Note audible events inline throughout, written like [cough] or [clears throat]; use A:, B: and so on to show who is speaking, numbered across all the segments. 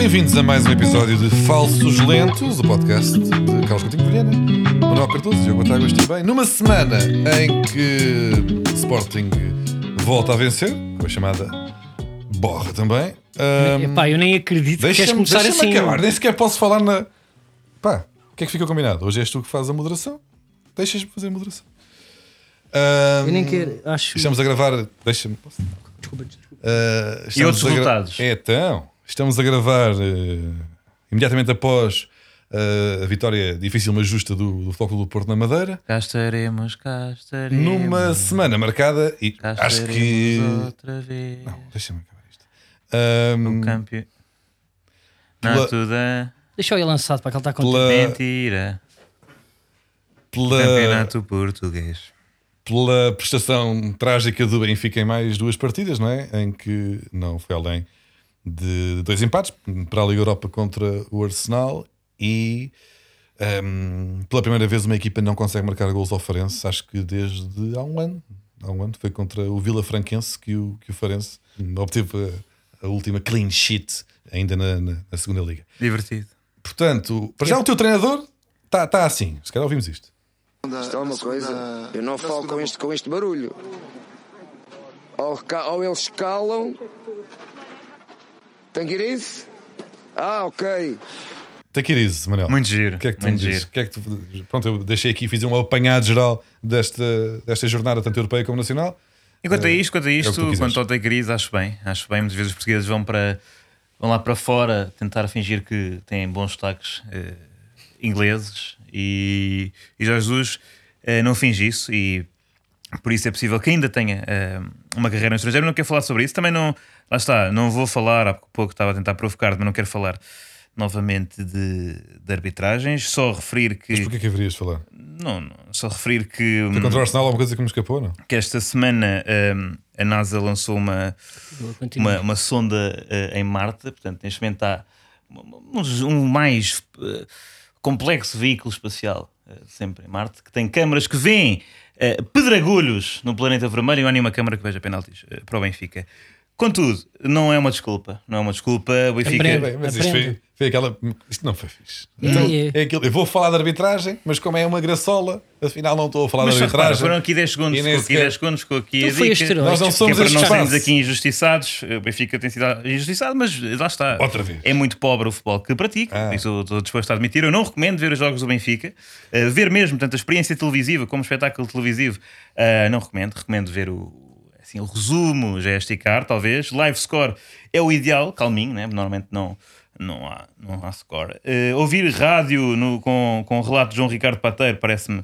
A: Bem-vindos a mais um episódio de Falsos Lentos, o podcast de Carlos Coutinho Vilhena, Manuel Cardoso e Diogo Batáguas também. Numa semana em que Sporting volta a vencer, com a chamada borra também. Um,
B: Epá, eu nem acredito que queres
A: Deixa-me
B: começar
A: deixa
B: assim.
A: acabar, nem sequer posso falar na. Pá, o que é que fica combinado? Hoje és tu que fazes a moderação. Deixas-me fazer a moderação. Um,
B: Eu nem quero, acho.
A: Estamos a gravar. Deixa-me.
B: Desculpa, desculpa.
A: Uh,
C: E outros
A: a gra-
C: resultados?
A: É, então. Estamos a gravar uh, imediatamente após uh, a vitória difícil, mas justa do, do Futebol do Porto na Madeira.
C: Cá estaremos, cá estaremos.
A: Numa semana marcada e
C: cá
A: acho que.
C: outra vez.
A: Não, deixa-me acabar isto. Um,
C: O campeão.
A: pela-
C: Não, tudo é
B: Deixa eu ir lançado para que ele está contente.
A: pela,
C: mentira.
A: pela,
C: Campeonato português.
A: pela prestação trágica do Benfica em mais duas partidas, não é? Em que não foi além de dois empates para a Liga Europa contra o Arsenal e ehm, pela primeira vez uma equipa não consegue marcar gols ao Farense, acho que desde há um ano. Há um ano foi contra o Vila Franquense que o, que o Farense obteve a, a última clean sheet ainda na, na- na segunda liga.
C: Divertido.
A: Portanto, para já o teu treinador está tá assim. Se calhar ouvimos isto.
D: Isto é uma coisa. Eu não falo com este, com este barulho. Ou, ou eles calam. Tem que ir isso? Ah, ok.
A: Take it easy, Manuel.
C: Muito giro.
A: O que é que tu me
C: muito
A: dizes? que é que tu- Pronto, eu deixei aqui, fiz um apanhado geral desta, desta jornada, tanto europeia como nacional.
C: Enquanto a
A: É,
C: isto, quanto a
A: é
C: isto,
A: quiseres.
C: quanto ao take crise, acho bem. Acho bem. Muitas vezes os portugueses vão para vão lá para fora tentar fingir que têm bons sotaques eh, ingleses e, e Jorge Jesus eh, não finge isso e por isso é possível que ainda tenha eh, uma carreira no estrangeiro. Não quero falar sobre isso. Também não, lá está, não vou falar, há pouco estava a tentar provocar, mas não quero falar novamente de, de arbitragens. Só referir que.
A: Mas porquê que haverias de falar?
C: Não, não, só referir que. hum,
A: Foi contra o Arsenal alguma coisa que me escapou, não?
C: que esta semana hum, a NASA lançou uma, uma, uma sonda eh, em Marte, portanto, neste momento está um, um mais eh, complexo veículo espacial, eh, sempre em Marte, que tem câmaras que veem pedregulhos no planeta vermelho e não há nenhuma câmara que veja penaltis para o Benfica. Contudo, não é uma desculpa, não é uma desculpa. O Benfica.
B: Aprende.
A: Mas isto foi, foi aquela. Isto não foi fixe.
B: É,
A: Então,
B: é.
A: é aquilo, eu vou falar de arbitragem, mas como é uma graçola, afinal não estou a falar
C: Mas
A: de
C: só repara,
A: arbitragem.
C: foram aqui 10 segundos, ficou aqui
A: sequer-
C: 10 segundos, ficou aqui
B: Então
C: a
B: foi
C: dica.
B: esteroides.
A: Nós não
C: Que é
A: somos
C: para não sermos aqui injustiçados, o Benfica tem sido injustiçado, mas lá está.
A: Outra vez.
C: É muito pobre o futebol que pratica,
A: Ah.
C: isso estou disposto a admitir. Eu não recomendo ver os jogos do Benfica, Uh, ver mesmo, tanto a experiência televisiva como o espetáculo televisivo, uh, não recomendo. Recomendo ver o, assim, o resumo, já é esticar, talvez. Live score é o ideal, calminho, né? normalmente não. Não há, não há score. Uh, ouvir rádio no- com, com o relato de João Ricardo Pateiro parece-me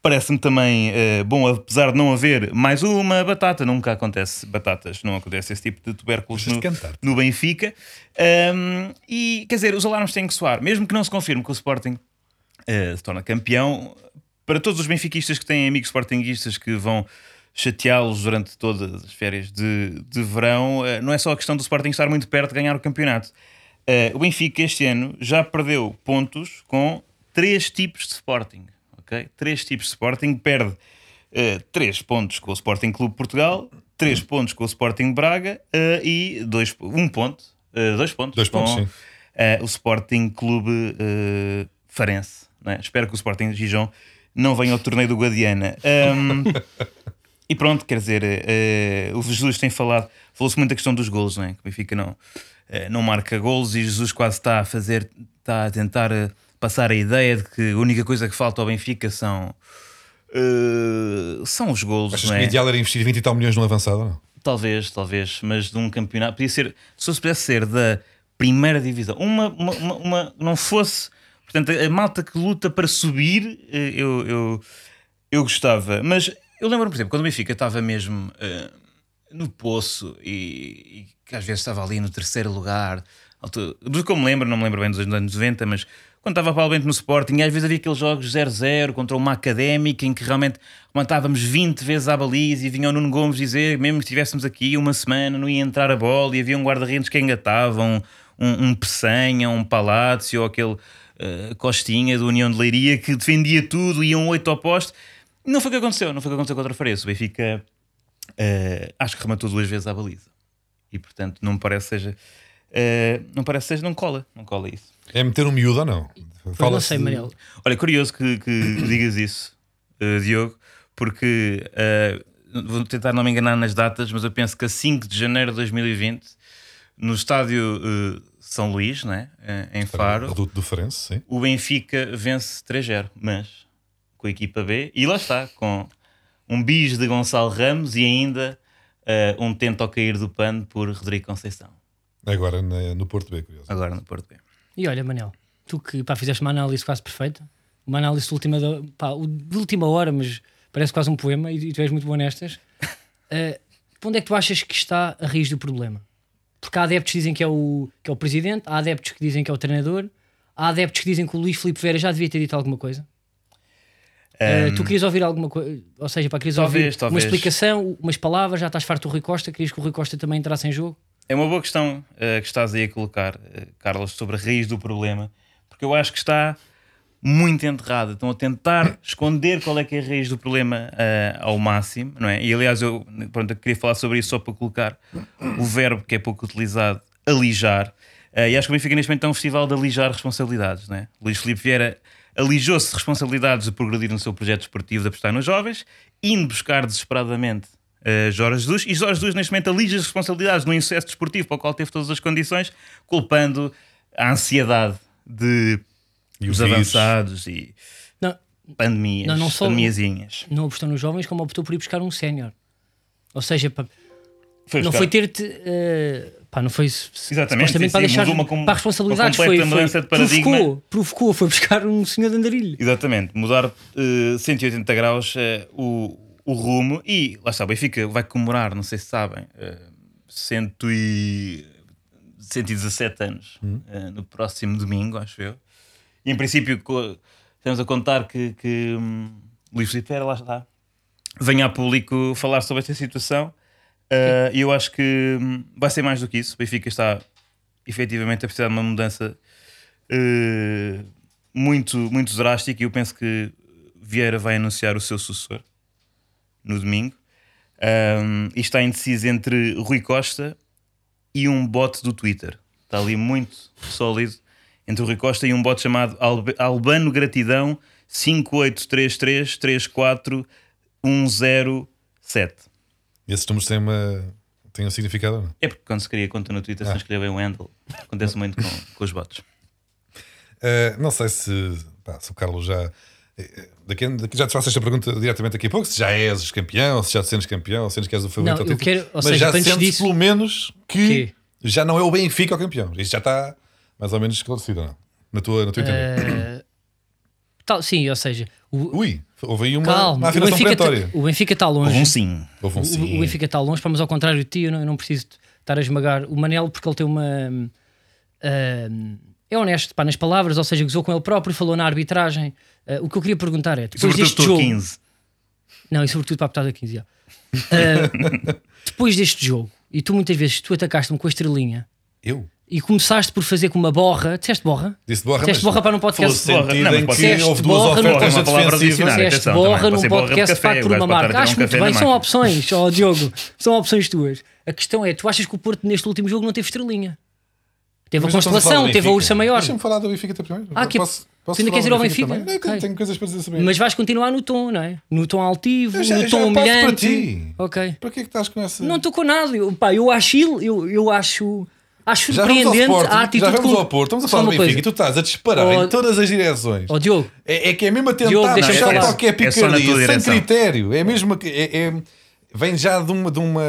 C: Parece-me também eh, bom, apesar de não haver mais uma batata, nunca acontece batatas, não acontece esse tipo de tubérculos no, no Benfica. Ahm, e quer dizer, os alarmes têm que soar, mesmo que não se confirme que o Sporting eh, se torna campeão. Para todos os benfiquistas que têm amigos sportinguistas que vão chateá-los durante todas as férias de, de verão, eh, não é só a questão do Sporting estar muito perto de ganhar o campeonato. Eh, o Benfica este ano já perdeu pontos com três tipos de Sporting. ok? Três tipos de Sporting. Perde eh, três pontos com o Sporting Clube Portugal, três pontos com o Sporting Braga e dois, um ponto, dois pontos,
A: Dois pontos,
C: com
A: sim.
C: o Sporting Clube Farense. é? Espero que o Sporting Gijón não venha ao torneio do Guadiana. Ahm, [laughs] e pronto, quer dizer, eh, o Jesus tem falado, falou-se muito da questão dos golos, não é? Que o Benfica não, eh, não marca golos e Jesus quase está a fazer, está a tentar eh, passar a ideia de que a única coisa que falta ao Benfica são. são os golos,
A: Achas
C: não
A: que o
C: é?
A: ideal era investir 20 e tal milhões no avançado não?
C: Talvez, talvez, mas de um campeonato. Podia ser, se fosse pudesse ser da primeira divisão, uma, uma, uma, uma- não fosse. Portanto, a malta que luta para subir, eu, eu, eu gostava. Mas eu lembro-me, por exemplo, quando o Benfica estava mesmo eh, no poço e, e que às vezes estava ali no terceiro lugar, do que eu me lembro, não me lembro bem dos anos 90, mas quando estava provavelmente no Sporting, e às vezes havia aqueles jogos 0-0 contra uma académica em que realmente matávamos 20 vezes à baliza e vinha o Nuno Gomes dizer, mesmo que estivéssemos aqui uma semana, não ia entrar a bola e havia um guarda-redes que engatava, um, um, um Peçanha, um Palácio, ou aquele eh, Costinha do União de Leiria que defendia tudo, iam oito ao poste. Não foi o que aconteceu, não foi o que aconteceu contra o Farense. O Benfica eh, acho que rematou duas vezes à baliza. E portanto não me parece que seja eh, não parece que seja, não cola, não cola isso.
A: É meter um miúdo ou não?
B: Eu não
A: Fala-se
B: sei, Manel.
C: Olha, curioso que, que digas isso, eh, Diogo, porque vou tentar não me enganar nas datas, mas eu penso que a 5 de janeiro de 2020, no estádio São Luís, né, em Faro,
A: Reduto do Farense, sim.
C: o Benfica vence 3-0, mas com a equipa B, e lá está, com um bis de Gonçalo Ramos e ainda eh, um tento ao cair do pano por Rodrigo Conceição,
A: Agora na- no Porto B, curioso.
C: agora no Porto B.
B: E olha, Manel, tu que pá, fizeste uma análise quase perfeita, uma análise de última, pá, de última hora, mas parece quase um poema e, e tu és muito bom nestas. [laughs] Eh, onde é que tu achas que está a raiz do problema? Porque há adeptos que dizem que é, o, que é o presidente, há adeptos que dizem que é o treinador, há adeptos que dizem que o Luís Filipe Vera já devia ter dito alguma coisa. Eh, tu querias ouvir alguma coisa, ou seja, para querias
C: Talvez,
B: ouvir
C: talvez.
B: uma explicação, umas palavras, já estás farto do Rui Costa, querias que o Rui Costa também entrasse em jogo?
C: É uma boa questão eh, que estás aí a colocar, eh, Carlos, sobre a raiz do problema, porque eu acho que está muito enterrada. Estão a tentar esconder qual é que é a raiz do problema eh, ao máximo, não é? E aliás, eu, pronto, eu queria falar sobre isso só para colocar o verbo que é pouco utilizado, alijar. Eh, e acho que o Benfica neste momento é um festival de alijar responsabilidades, não é? Luís Filipe Vieira alijou-se de responsabilidades de progredir no seu projeto esportivo de apostar nos jovens, indo buscar desesperadamente uh, Jorge Jesus, e Jorge Jesus neste momento alija as responsabilidades no insucesso desportivo para o qual teve todas as condições, culpando a ansiedade de
A: E
C: os avançados e
B: Não,
C: pandemias,
B: Não, não só-
C: pandemiazinhas.
B: não apostou nos jovens, como optou por ir buscar um sénior. Ou seja,
C: Foi
B: não
C: buscar-
B: foi ter-te. eh, pá, não foi
C: Exatamente, sim,
B: para deixar
C: uma com-
B: para responsabilidades.
C: uma
B: Foi,
C: completa
B: foi,
C: mudança de paradigma.
B: provocou, provocou, foi buscar um senhor de andarilho.
C: Exatamente, mudar uh, 180 graus uh, o, o rumo e lá está, o Benfica vai comemorar, não sei se sabem, uh, cento e, 117 anos uh, no próximo domingo, acho eu. E em princípio estamos a contar que, que hum, Luís Filipe lá está, venha a público falar sobre esta situação. Uh, E eu acho que hum, vai ser mais do que isso. O Benfica está efetivamente a precisar de uma mudança uh, muito, muito drástica. E eu penso que Vieira vai anunciar o seu sucessor no domingo. Um, e está indeciso entre Rui Costa e um bot do Twitter. Está ali muito sólido entre o Rui Costa e um bot chamado Alb- Albano Gratidão 583334107.
A: Esses números têm, uma, têm um significado ou não?
C: É porque quando se cria conta no Twitter, se não escreve bem o handle, acontece muito com, com os bots.
A: Eh, não sei se, pá, se o Carlos já. eh, Daqui, daqui já te faço esta pergunta diretamente daqui a pouco: se já és campeão, se já te sentes campeão, ou se sentes que és o favorito
B: Não,
A: ao
B: eu
A: título.
B: quero- ou
A: Mas
B: seja,
A: já sentes
B: disso-
A: pelo menos que
B: Quê?
A: já não é o Benfica o campeão. Isto já está mais ou menos esclarecido, ou não? Na tua, na tua entender.
B: Tal, sim, ou seja, o,
A: Ui, houve aí uma,
B: calma,
A: uma
B: o
A: afirmação
B: Benfica, tá, o Benfica está longe.
C: Houve um sim.
A: Houve um
B: O-
A: sim.
B: O Benfica está longe, mas ao contrário de ti, eu não, eu não preciso estar a esmagar o Manel porque ele tem uma. hum, é honesto pá, nas palavras, ou seja, gozou com ele próprio, falou na arbitragem. Uh, o que eu queria perguntar é: depois deste jogo.
C: 15.
B: Não, e sobretudo para a petada 15. já. Uh, [laughs] depois deste jogo, e tu muitas vezes tu atacaste-me com a estrelinha
A: Eu?
B: E começaste por fazer com uma borra. Disseste borra?
A: Disse borra,
B: Disseste borra para não podcast.
A: sentido
C: Borra. Não, mas
A: em
C: pode
A: que
B: ser.
A: houve duas
B: Borra não
A: ofertas
C: pode ser uma palavra
A: defensivas.
B: Disseste borra num
C: de
B: podcast pago por uma marca. Acho
C: um
B: muito bem, são opções, ó Diogo, são opções tuas. A questão é: tu achas que o Porto neste último jogo não teve estrelinha? Teve
A: Mas
B: a constelação, teve a ursa maior.
A: Deixa-me falar do Benfica até primeiro.
B: Ah, que-
A: posso, posso
B: tu ainda queres ir ao
A: Benfica? Não, tenho, coisas para dizer sobre
B: Mas vais continuar no tom, não é? No tom altivo,
A: Eu já-
B: no tom
A: passo para
B: humilhante.
A: ti.
B: Ok.
A: Para que é que estás com essa.
B: Não estou com nada. Eu, pá, eu acho, eu, eu acho, acho surpreendente
A: Sporting,
B: a atitude
A: já vamos
B: com-
A: ao Porto, estamos a falar do
B: uma
A: Benfica
B: coisa.
A: e tu estás a disparar
B: Oh,
A: em todas as direções.
B: Ó Diogo,
A: É, é que é mesmo a tentar
B: Diogo,
A: puxar qualquer
C: É só na tua
A: picardia, sem
C: direção.
A: critério. É mesmo que é, é- vem já de uma, de uma.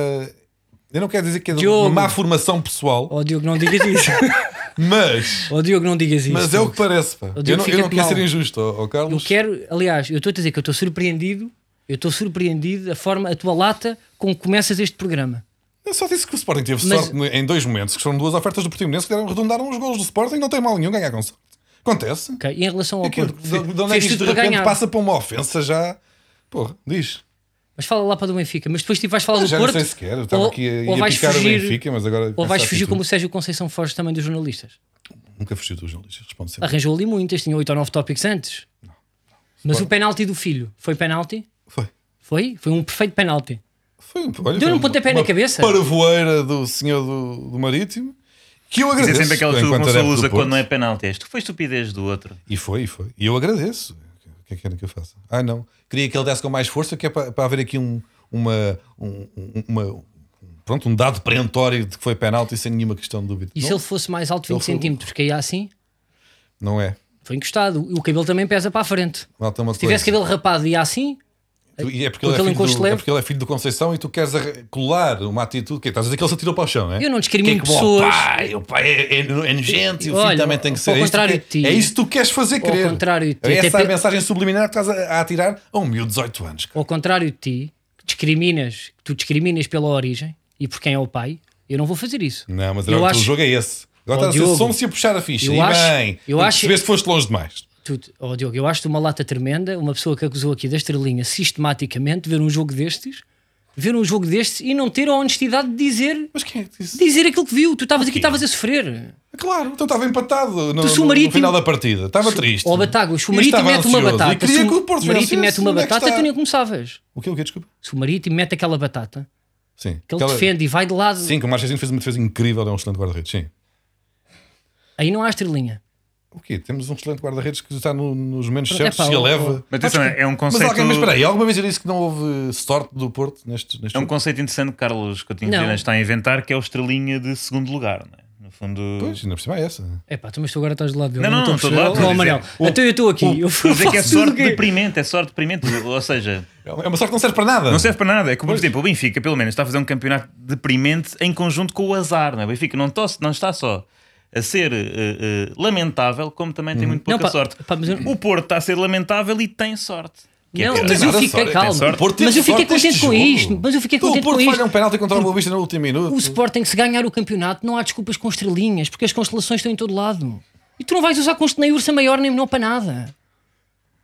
A: Eu não quero dizer que é de
B: Diogo.
A: uma má formação pessoal,
B: ó Diogo, não digas isso. [laughs]
A: mas,
B: Ó Diogo, não digas isso.
A: mas é o que parece. Pá.
B: Diogo,
A: Eu não, eu não quero ser injusto, ó, ó
B: Eu
A: Carlos.
B: quero, aliás, eu estou a dizer que eu estou surpreendido. Eu estou surpreendido da forma, a tua lata com que começas este programa.
A: Eu só disse que o Sporting teve
B: Mas-
A: sorte em dois momentos, que foram duas ofertas do Portimonense que deram, redundaram os golos do Sporting. Não tem mal nenhum ganhar com sorte. Acontece.
B: ok? E em relação ao
A: É que, de,
B: Porto,
A: de onde é que isto de repente
B: ganhar.
A: passa para uma ofensa já? Porra, diz.
B: Mas fala lá para do Benfica. Mas depois tipo, vais falar
A: Ah,
B: do
A: já
B: Porto.
A: não sei sequer. Eu estava
B: ou,
A: aqui a,
B: ou vais
A: picar
B: fugir,
A: o Benfica, mas agora.
B: ou vais fugir como o Sérgio Conceição foge também dos jornalistas.
A: Nunca fugiu dos jornalistas, responde sempre.
B: Arranjou ali muitas, tinha 8 ou 9 tópicos antes. Mas o penalti do filho foi penalti?
A: Foi.
B: Foi? Foi um perfeito penalti.
A: Olha,
B: Deu-lhe um pontapé na cabeça.
A: Parvoeira do senhor do, do Marítimo Que eu
C: Isso é
A: agradeço.
C: sempre aquela que
A: do
C: usa quando não é penalti. Isto foi estupidez do outro.
A: E foi, e foi. E eu agradeço. O que é que querem que eu faça? Ah, não. Queria que ele desse com mais força, que é para, para haver aqui um, uma, um, um- uma, um- pronto, um dado perentório de que foi penalti sem nenhuma questão de dúvida.
B: E se
A: não,
B: ele fosse mais alto, 20
A: Ele foi-
B: centímetros, caía assim?
A: não é.
B: Foi encostado. O cabelo também pesa para a frente. Se tivesse
A: coisa.
B: cabelo rapado e ia assim,
A: E é porque, ele é, filho do, é porque ele é filho do Conceição e tu queres colar uma atitude. Que é? Estás a dizer que ele se atirou para o chão, é?
B: Eu não discrimino
A: Que é que,
B: pessoas.
A: O pai, o pai é, é, é nojento e o filho também tem que ser.
B: ao contrário
A: quer-
B: de ti.
A: É isso que tu queres fazer crer.
B: contrário de ti.
A: É essa a mensagem subliminar que estás a, atirar a um miúdo de 18 anos.
B: ao contrário de ti, discriminas, tu discriminas pela origem e por quem é o pai, eu não vou fazer isso.
A: Não, mas
B: Eu acho-
A: o jogo é esse. Agora estás a ser som-se a puxar a ficha.
B: eu
A: e
B: acho-
A: bem,
B: eu acho-
A: percebeste que foste longe demais.
B: Tu, oh, Diogo, eu acho-te uma lata tremenda, uma pessoa que acusou aqui da estrelinha sistematicamente, ver um jogo destes, ver um jogo destes e não ter a honestidade de dizer,
A: Mas quem é que disse?
B: dizer aquilo que viu. Tu estavas aqui, estavas a sofrer.
A: Claro, então estava empatado no,
B: Tu, se o
A: no- no
B: Marítimo-
A: final da partida. Estava triste.
B: Ó Batago, se o
A: E
B: Marítimo
A: estava
B: mete uma
A: ansioso.
B: batata,
A: queria
B: se
A: que o
B: o Marítimo
A: vencesse.
B: mete uma
A: Onde é que
B: batata,
A: está?
B: tu nem começavas.
A: O quê? O quê? Desculpa.
B: Se o Marítimo mete aquela batata,
A: Sim.
B: que ele
A: Aquela-
B: defende e vai de lado,
A: Sim, que o Marchezinho fez uma defesa incrível. É um excelente guarda-redes. Sim.
B: aí não há estrelinha.
A: O quê? Temos um excelente guarda-redes que está no- nos momentos
B: Pronto,
A: certos
B: epá,
A: e
B: o-
A: eleva.
C: Mas atenção, é um
A: Mas,
C: conceito.
A: alguém, mas espera aí, alguma vez eu disse que não houve sorte do Porto neste, neste
C: É um
A: jogo?
C: conceito interessante que Carlos Coutinho
B: Não.
C: Vilhena está a inventar, que é o estrelinha de segundo lugar. Não é? No fundo.
A: Pois, ainda por cima é essa.
B: É pá, tu mas tu agora estás do lado dele.
C: Não, não, não, estou do lado, estou a
B: Manel,
C: dizer.
B: então eu estou aqui. Eu
C: Estou a dizer que é
B: o
C: sorte
B: quê?
C: deprimente, é sorte deprimente. Ou seja,
A: É uma sorte que não serve para nada.
C: não serve para nada. É como, por exemplo, o Benfica, pelo menos, está a fazer um campeonato deprimente em conjunto com o azar. Não é? O Benfica não, to- não está só a ser eh, eh, lamentável, como também tem muito
B: Não,
C: pouca
B: pá,
C: sorte.
B: pá, mas eu-
C: O Porto está a ser lamentável e tem sorte. Que é
B: Não,
C: pior.
B: mas eu
A: nada
B: fiquei
A: sorte,
B: calmo.
C: tem sorte.
A: O Porto
B: Mas eu fiquei contente com
A: jogo.
B: isto. Mas eu fiquei
A: Então,
B: contente
A: O Porto
B: com
A: falha
B: isto.
A: um penalti contra o Boa Vista no último minuto.
B: O Sporting, se ganhar o campeonato, não há desculpas com estrelinhas, porque as constelações estão em todo lado. E tu não vais usar const- nem ursa maior nem menor para nada.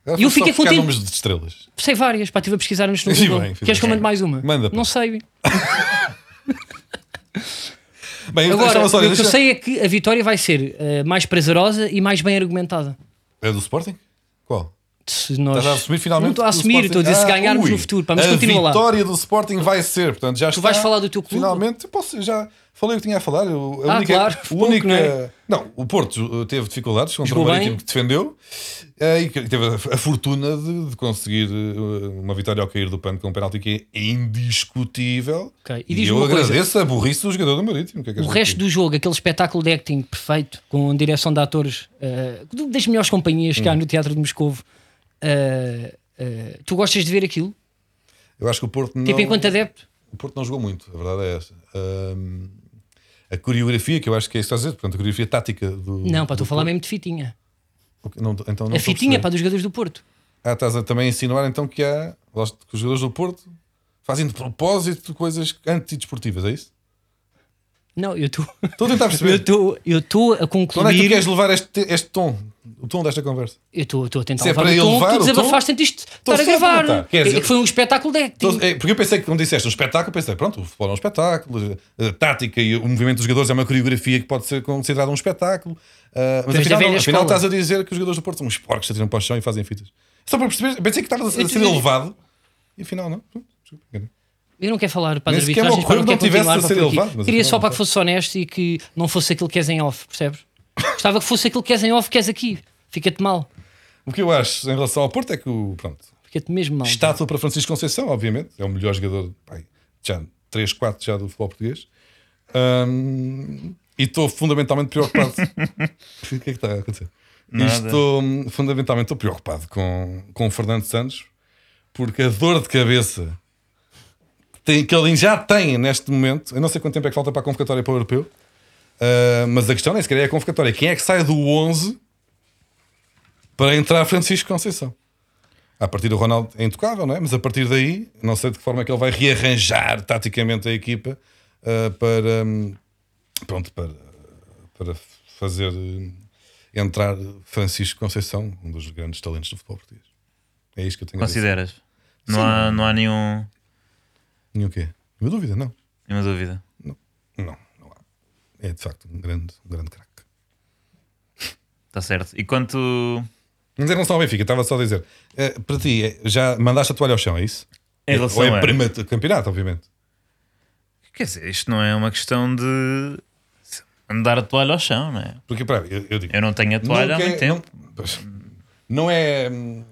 A: Agora
B: E eu
A: foi só
B: fiquei
A: buscar
B: contente.
A: nomes de estrelas.
B: Sei várias, pá, estive a pesquisar nos no Google.
A: bem,
B: Queres que eu
A: bem.
B: mande mais uma?
A: Manda, pá.
B: Não sei. [laughs]
A: Bem, eu
B: Agora,
A: só-
B: o que eu
A: deixa-
B: sei é que a vitória vai ser eh, mais prazerosa e mais bem argumentada.
A: É do Sporting? Qual?
B: Se nós...
A: Estás a assumir finalmente?
B: Não estou a assumir, estou a dizer se
A: Ah,
B: ganharmos
A: ui.
B: no futuro. Pá, mas
A: a
B: continua lá.
A: vitória do Sporting vai ser. Portanto, já
B: Tu vais
A: está.
B: falar do teu clube?
A: Finalmente, eu posso, já falei o que tinha a falar. eu- A
B: Ah,
A: única,
B: claro,
A: a
B: pouco,
A: única,
B: não é?
A: não, o Porto uh, teve dificuldades contra
B: Jogou
A: o Marítimo
B: bem.
A: que defendeu eh, e teve a, fortuna de, de conseguir uh, uma vitória ao cair do pano com um penalti que é indiscutível.
B: Ok, e
A: E, eu
B: uma coisa.
A: agradeço a burrice do jogador do Marítimo. que é que
B: O resto
A: dizer?
B: do jogo, aquele espetáculo de acting perfeito, com direção de atores eh, das melhores companhias
A: Hum.
B: que há no Teatro de Moscovo, eh, eh, tu gostas de ver aquilo?
A: Eu acho que o Porto não.
B: Tipo, enquanto adepto?
A: O Porto não jogou muito, a verdade é essa. Ahm, a coreografia, que eu acho que é isso que estás a dizer, portanto, a coreografia tática do.
B: Não, pá,
A: do
B: estou a falar mesmo de fitinha.
A: Não, então não
B: a fitinha, pá, dos jogadores do Porto.
A: Ah, estás a também insinuar então que há. Que os jogadores do Porto fazem de propósito coisas antidesportivas, é isso?
B: Não, eu estou.
A: Estou a tentar [laughs]
B: Eu
A: perceber.
B: estou eu estou a
A: Onde é que tu
B: concluir.
A: queres levar este, este tom? O tom desta conversa?
B: Eu estou a tentar
A: Se é para
B: o tom, tu
A: o tom,
B: desabafaste antes de estar a gravar.
A: Quer
B: É
A: dizer-
B: que foi um espetáculo de acting.
A: É, porque eu pensei que quando disseste um espetáculo, pensei, pronto, o futebol é um espetáculo, a tática e o movimento dos jogadores é uma coreografia que pode ser considerada um espetáculo. Ah, mas afinal, não, afinal estás a dizer que os jogadores do Porto são uns porcos que se atiram para o chão e fazem fitas. Só para perceber, pensei que estavas a ser elevado e afinal não. Desculpa.
B: Eu não quero falar para as
A: Nem sequer
B: arbitragens, não
A: ocorreu que
B: quero
A: não tivesse
B: continuar
A: a
B: para
A: ser
B: por aqui.
A: elevado, mas
B: Queria
A: afinal
B: só
A: não
B: para que fosse honesto e que não fosse aquilo que és em off, percebes? Gostava que fosse aquilo que és em off que és aqui. Fica-te mal.
A: O que eu acho em relação ao Porto é que o pronto,
B: Fica-te mesmo mal.
A: estátua para Francisco Conceição, obviamente, é o melhor jogador, pai, já 3, 4 já do futebol português. Ahm, e estou fundamentalmente preocupado. [laughs] o que é que está a acontecer? E
C: Nada.
A: Estou hum, fundamentalmente estou preocupado com, com o Fernando Santos, porque a dor de cabeça tem, que ele já tem neste momento, eu não sei quanto tempo é que falta para a convocatória para o europeu, ah, mas a questão nem sequer é a convocatória. Quem é que sai do 11 para entrar Francisco Conceição? A partir do Ronaldo é intocável, não é? Mas a partir daí, não sei de que forma é que ele vai rearranjar taticamente a equipa ah, para, hum, pronto, para, para fazer hum, entrar Francisco Conceição, um dos grandes talentos do futebol português. É isto que eu tenho a dizer.
C: Consideras? Não há, não há nenhum,
A: Nenhum quê? Nenhuma dúvida, não.
C: nenhuma dúvida.
A: Não, não, não há. É de facto um grande, um grande craque.
C: Está certo. E quanto.
A: Mas em relação ao Benfica, estava só a dizer, eh, para ti, eh, já mandaste a toalha ao chão, é isso?
C: Em relação
A: Ou é
C: a-
A: primeiro campeonato, obviamente.
C: Quer dizer, isto não é uma questão de. Andar a toalha ao chão, não é?
A: Porque, pera, eu, eu digo.
C: Eu não tenho a toalha há muito
A: é-
C: tempo.
A: Não, pois, não é. hum,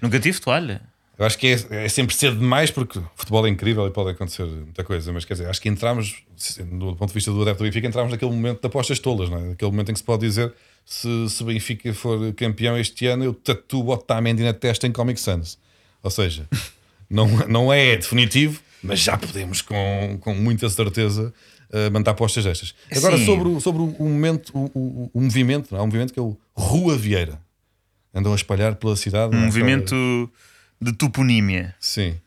C: Nunca tive toalha.
A: Eu acho que é, é sempre cedo demais porque o futebol é incrível e pode acontecer muita coisa, mas quer dizer, acho que entramos, do ponto de vista do adepto do Benfica, entramos naquele momento de apostas tolas, não é? Naquele momento em que se pode dizer se, se o Benfica for campeão este ano, eu tatuo Otamendi na testa em Comic Sans. Ou seja, [laughs] não, não é definitivo, mas já podemos com, com muita certeza uh, mandar apostas destas. Agora,
C: Sim.
A: sobre, o, sobre o, momento, o, o, o movimento, é? há um movimento que é o Rua Vieira. Andam a espalhar pela cidade.
C: Um
A: não é?
C: De toponímia.
A: Sim.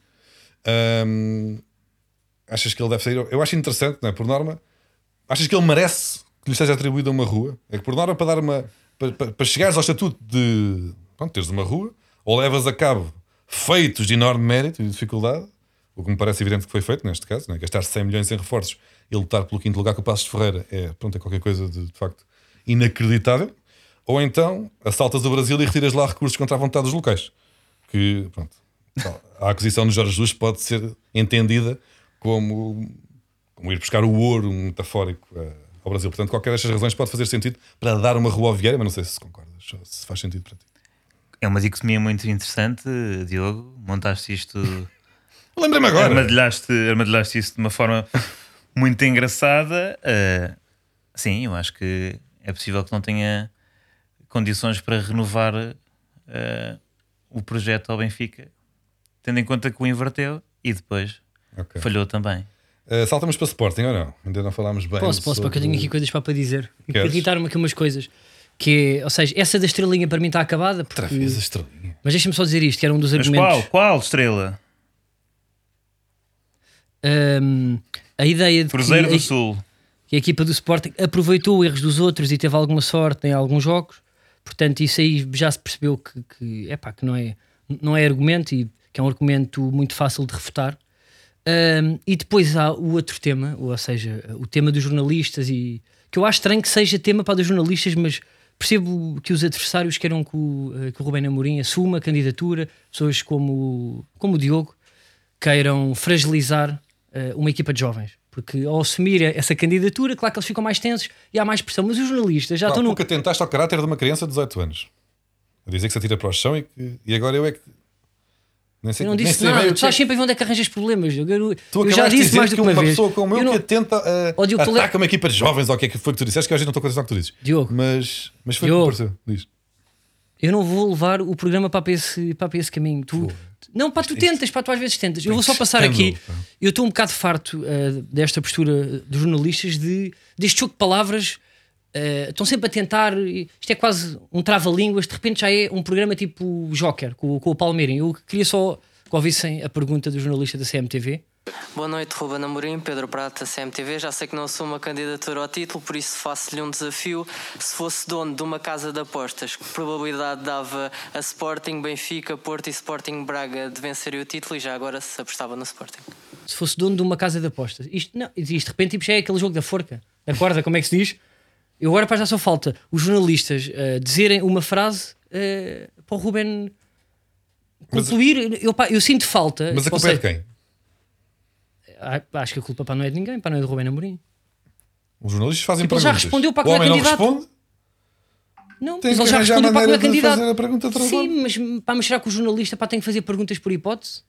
A: Achas que ele deve sair? Eu acho interessante, não é? Por norma, achas que ele merece que lhe seja atribuída uma rua? É que por norma, para dar uma. Para, para, para chegares ao estatuto de. Pronto, teres uma rua, ou levas a cabo feitos de enorme mérito e dificuldade, o que me parece evidente que foi feito neste caso, não é? gastar 100 milhões em reforços e lutar pelo quinto lugar com o Passos de Ferreira é, pronto, é qualquer coisa de, de facto inacreditável. Ou então assaltas o Brasil e retiras lá recursos contra a vontade dos locais que pronto, a aquisição de Jorge Jesus pode ser entendida como, como ir buscar o ouro metafórico eh, ao Brasil. Portanto, qualquer destas razões pode fazer sentido para dar uma rua ao Vieira, mas não sei se concordas, se faz sentido para ti.
C: É uma dicotomia muito interessante, Diogo. Montaste isto. [laughs]
A: Lembrei-me agora.
C: Armadilhaste, armadilhaste isso de uma forma muito engraçada. Ah, sim, eu acho que é possível que não tenha condições para renovar ah, o projeto ao Benfica, tendo em conta que o inverteu e depois
A: Ok.
C: falhou também.
A: Eh, saltamos para Sporting ou não? Ainda não falámos bem.
B: Posso, posso, porque eu tenho aqui coisas para para dizer. E
A: Queres?
B: irritaram-me aqui umas coisas. Que ou seja, essa da estrelinha para mim está acabada. Porque...
A: Outra vez a estrelinha.
B: Mas deixa-me só dizer isto, que era um dos
C: Mas
B: argumentos.
C: qual? Qual estrela?
B: Hum, a ideia de
C: Cruzeiro
B: que,
C: do
B: a,
C: Sul.
B: que a equipa do Sporting aproveitou erros dos outros e teve alguma sorte em alguns jogos. Portanto, isso aí já se percebeu que, que, epá, que não, é, não é argumento e que é um argumento muito fácil de refutar. Hum, e depois há o outro tema, ou seja, o tema dos jornalistas, e que eu acho estranho que seja tema para dos jornalistas, mas percebo que os adversários queiram que o, eh, que o Rubén Amorim assuma a candidatura, pessoas como, como o Diogo queiram fragilizar eh, uma equipa de jovens. Porque ao assumir essa candidatura, claro que eles ficam mais tensos e há mais pressão. Mas os jornalistas já
A: Pá,
B: estão no.
A: nunca tentaste ao caráter de uma criança de 18 anos. A dizer que se atira para o chão e, que, e agora eu é que. Nem sei,
B: Eu não disse nada, tu sabes
A: é-
B: sempre a ver onde é que arranjas problemas. Eu, eu-
A: Tu
B: eu já disse mais do
A: que
B: uma
A: uma
B: vez.
A: pessoa como eu,
B: Eu não-
A: que atenta a,
B: Ó, Diogo, tu
A: ataca uma equipa de jovens, ou o que é que foi que tu disseste, que hoje não estou a com o que tu dizes.
B: Diogo.
A: Mas, mas foi o que me pareceu. Diz.
B: Eu não vou levar o programa para esse, para esse caminho. Tu, não, pá, tu tentas, pá, tu às vezes tentas. Eu vou só passar aqui.
A: escândalo, pá.
B: Eu estou um bocado farto eh, desta postura dos jornalistas, de, deste jogo de palavras. eh, estão sempre a tentar. Isto é quase um trava-línguas. De repente já é um programa tipo Joker, com, com o Palmeiras. Eu queria só que ouvissem a pergunta do jornalista da CMTV.
E: Boa noite, Ruben Amorim, Pedro Prata, CMTV. Já sei que não assumo a candidatura ao título, por isso faço-lhe um desafio. Se fosse dono de uma casa de apostas, que probabilidade dava a Sporting, Benfica, Porto e Sporting Braga de vencerem o título e já agora se apostava no Sporting?
B: Se fosse dono de uma casa de apostas. Isto, não, isto de repente tipo, já é aquele jogo da forca. Da corda, como é que se diz? Eu agora já só falta os jornalistas eh, dizerem uma frase eh, para o Ruben concluir. eu, pá, eu sinto falta.
A: Mas a culpa é de quem?
B: Ah, Acho que a culpa pá, não é de ninguém, pá, não é do Ruben Amorim.
A: Os jornalistas fazem
B: Tipo, ele já
A: perguntas.
B: respondeu para
A: o
B: não é
A: homem não
B: candidato.
A: responde?
B: Não,
A: Tem
B: mas ele já respondeu para
A: de
B: candidato.
A: fazer a pergunta
B: Sim, mas, pá, mas será que o jornalista pá, tem que fazer perguntas por hipótese?